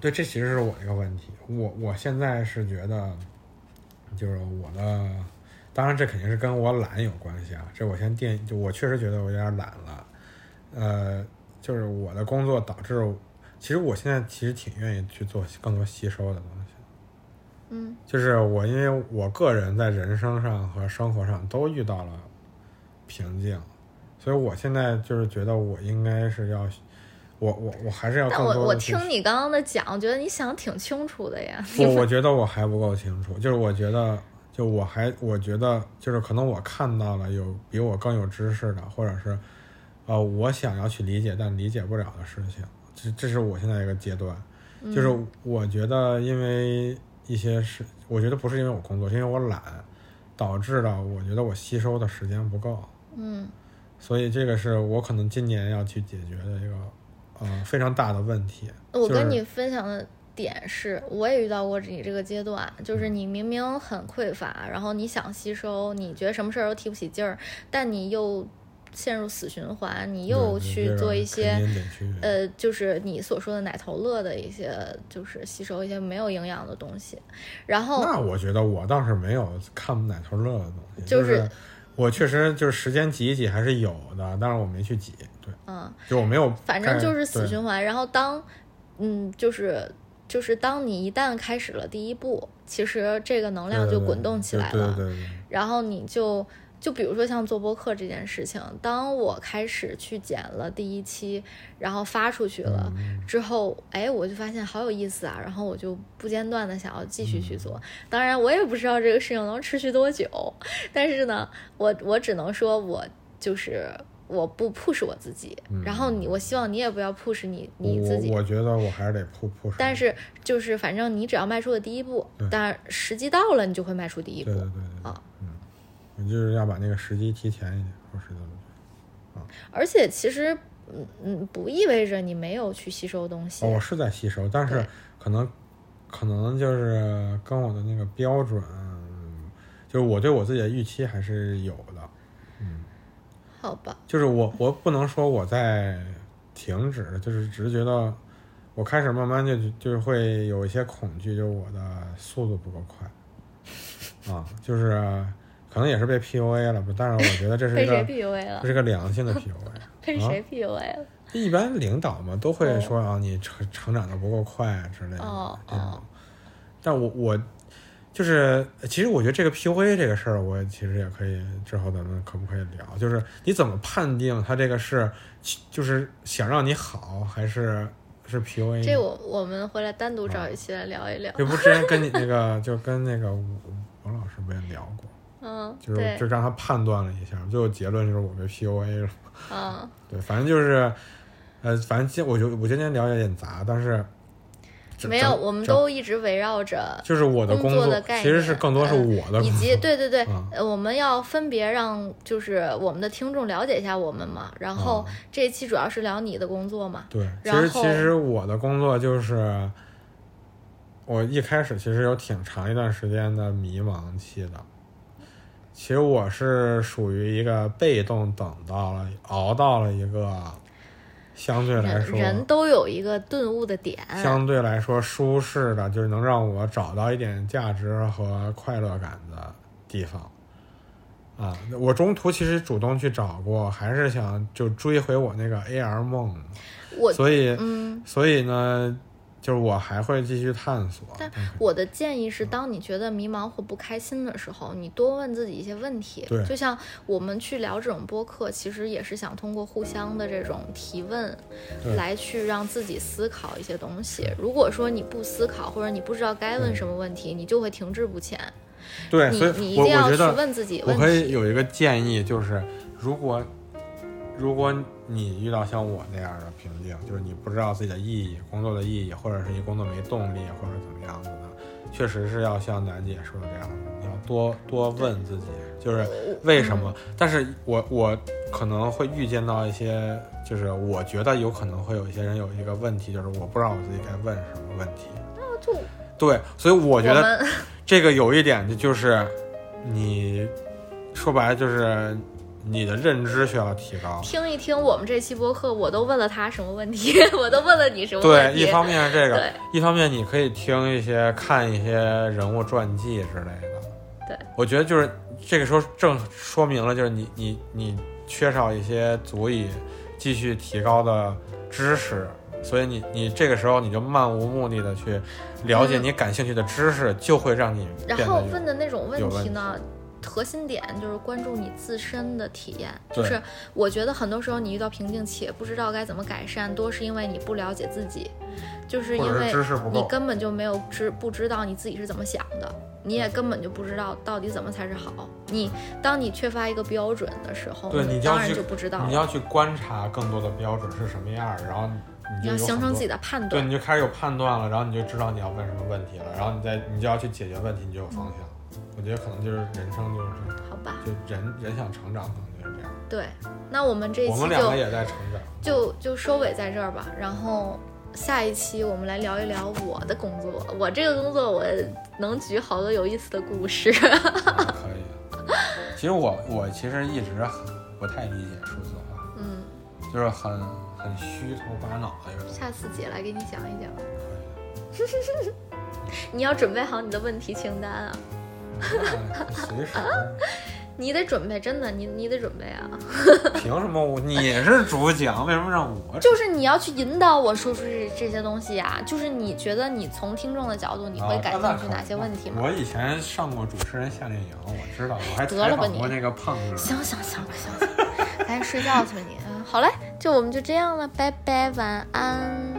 对，这其实是我一个问题。我我现在是觉得，就是我的当然这肯定是跟我懒有关系啊。这我先垫，就我确实觉得我有点懒了。呃，就是我的工作导致，其实我现在其实挺愿意去做更多吸收的东西。嗯就是我，因为我个人在人生上和生活上都遇到了瓶颈，所以我现在就是觉得我应该是要，我我我还是要更但我我听你刚刚的讲，我觉得你想挺清楚的呀。我我觉得我还不够清楚，就是我觉得，就我还我觉得，就是可能我看到了有比我更有知识的，或者是，呃，我想要去理解但理解不了的事情，这这是我现在一个阶段，就是我觉得因为一些事，我觉得不是因为我工作，是因为我懒，导致了我觉得我吸收的时间不够，嗯。所以这个是我可能今年要去解决的一个，呃，非常大的问题。就是我跟你分享的点是，我也遇到过你这个阶段，就是你明明很匮乏，然后你想吸收，你觉得什么事儿都提不起劲儿，但你又陷入死循环，你又去做一些呃，就是你所说的奶头乐的一些，就是吸收一些没有营养的东西，然后那我觉得我倒是没有看奶头乐的东西，就就是我确实就是时间挤一挤还是有的，但是我没去挤，对，嗯，就我没有，反正就是死循环。然后当，嗯，就是就是当你一旦开始了第一步，其实这个能量就滚动起来了，然后你就。就比如说像做播客这件事情，当我开始去剪了第一期，然后发出去了、嗯之后，哎，我就发现好有意思啊，然后我就不间断的想要继续去嗯做。当然，我也不知道这个事情能持续多久，但是呢，我我只能说，我就是我不 push 我自己，然后你，我希望你也不要 push 你你自己嗯我。我觉得我还是得 push。但是就是反正你只要迈出了第一步，但时机到了，你就会迈出第一步对对对对啊。嗯，我就是要把那个时机提前一点，说实在的。而且其实，嗯嗯，不意味着你没有去吸收东西。哦，我是在吸收，但是可能可能就是跟我的那个标准，就是我对我自己的预期还是有的。好吧，就是我我不能说我在停止，就是只是觉得我开始慢慢就就是会有一些恐惧，就是我的速度不够快啊，就是可能也是被 PUA 了吧，但是我觉得这是被谁一个 PUA 了这？是个良性的 PUA。啊被谁 PUA 了？一般领导嘛都会说啊，你成成长的不够快啊之类的哦这种哦。但我我就是，其实我觉得这个 PUA 这个事儿，我其实也可以之后咱们可不可以聊？就是你怎么判定他这个是就是想让你好，还是是 PUA？这我我们回来单独找一期来聊一聊。(laughs) 这不之前跟你那个就跟那个王老师不也聊过？嗯，就是就，让他判断了一下，最后结论就是我被 PUA 了。嗯，对，反正就是，呃，反正今我就我今天聊有点杂，但是整没有，我们都一直围绕着就是我的工工作作的概念，其实是更多是嗯我的以，及对对对，我们要分别让就是我们的听众了解一下我们嘛。然后嗯这一期主要是聊你的工作嘛。对，其然后实其实我的工作就是，我一开始其实有挺长一段时间的迷茫期的。其实我是属于一个被动等到了，熬到了一个相对来说人都有一个顿悟的点，相对来说舒适的，就是能让我找到一点价值和快乐感的地方。啊，我中途其实主动去找过，还是想就追回我那个 AR 梦，我所以，嗯，所以呢，就是我还会继续探索。但我的建议是，当你觉得迷茫或不开心的时候，你多问自己一些问题。对就像我们去聊这种播客，其实也是想通过互相的这种提问，来去让自己思考一些东西。如果说你不思考，或者你不知道该问什么问题，你就会停滞不前。对，你所以你一定要去问自己我问题。可以有一个建议，就是如果如果你遇到像我那样的瓶颈，就是你不知道自己的意义、工作的意义，或者是你工作没动力，或者怎么样子的，确实是要像楠姐说的这样，你要多多问自己，就是为什么？但是我我可能会预见到一些，就是我觉得有可能会有一些人有一个问题，就是我不知道我自己该问什么问题。就对，所以我觉得这个有一点就是，你说白了就是你的认知需要提高。听一听我们这期播客，我都问了他什么问题，(laughs) 我都问了你什么对问，题。对一方面是这个，一方面你可以听一些、看一些人物传记之类的。对，我觉得就是这个时候正说明了，就是你你你缺少一些足以继续提高的知识，所以你你这个时候你就漫无目的的去了解嗯你感兴趣的知识，就会让你然后问的那种问题呢，核心点就是关注你自身的体验。就是我觉得很多时候你遇到瓶颈且不知道该怎么改善，多是因为你不了解自己，就是因为。你根本就没有知不知道你自己是怎么想的，你也根本就不知道到底怎么才是好。你当你缺乏一个标准的时候，对你当然就不知道。你要去观察更多的标准是什么样儿，然后你你要形成自己的判断对，你就开始有判断了，然后你就知道你要问什么问题了，然后你再你就要去解决问题，你就有方向。我觉得可能就是人生就是这样，好吧，就人人想成长，可能就是这样。对，那我们这一我期就们两个也在成长。就就收尾在这儿吧，然后下一期我们来聊一聊我的工作。我这个工作我能举好多有意思的故事。(laughs) 啊可以。其实我我其实一直很不太理解数字化，嗯，就是很很虚头巴脑的。下次姐来给你讲一讲。可以 (laughs) 你要准备好你的问题清单啊，那随时，你得准备，真的，你你得准备啊。(laughs) 凭什么我你是主讲，为什么让我？就是你要去引导我说出这这些东西呀、就是你觉得你从听众的角度，你会啊感兴趣哪些问题吗？我以前上过主持人夏令营，我知道，我还得了吧你那个胖哥。行行行行行，赶紧睡觉去吧你。嗯，好嘞，就我们就这样了，拜拜，晚安。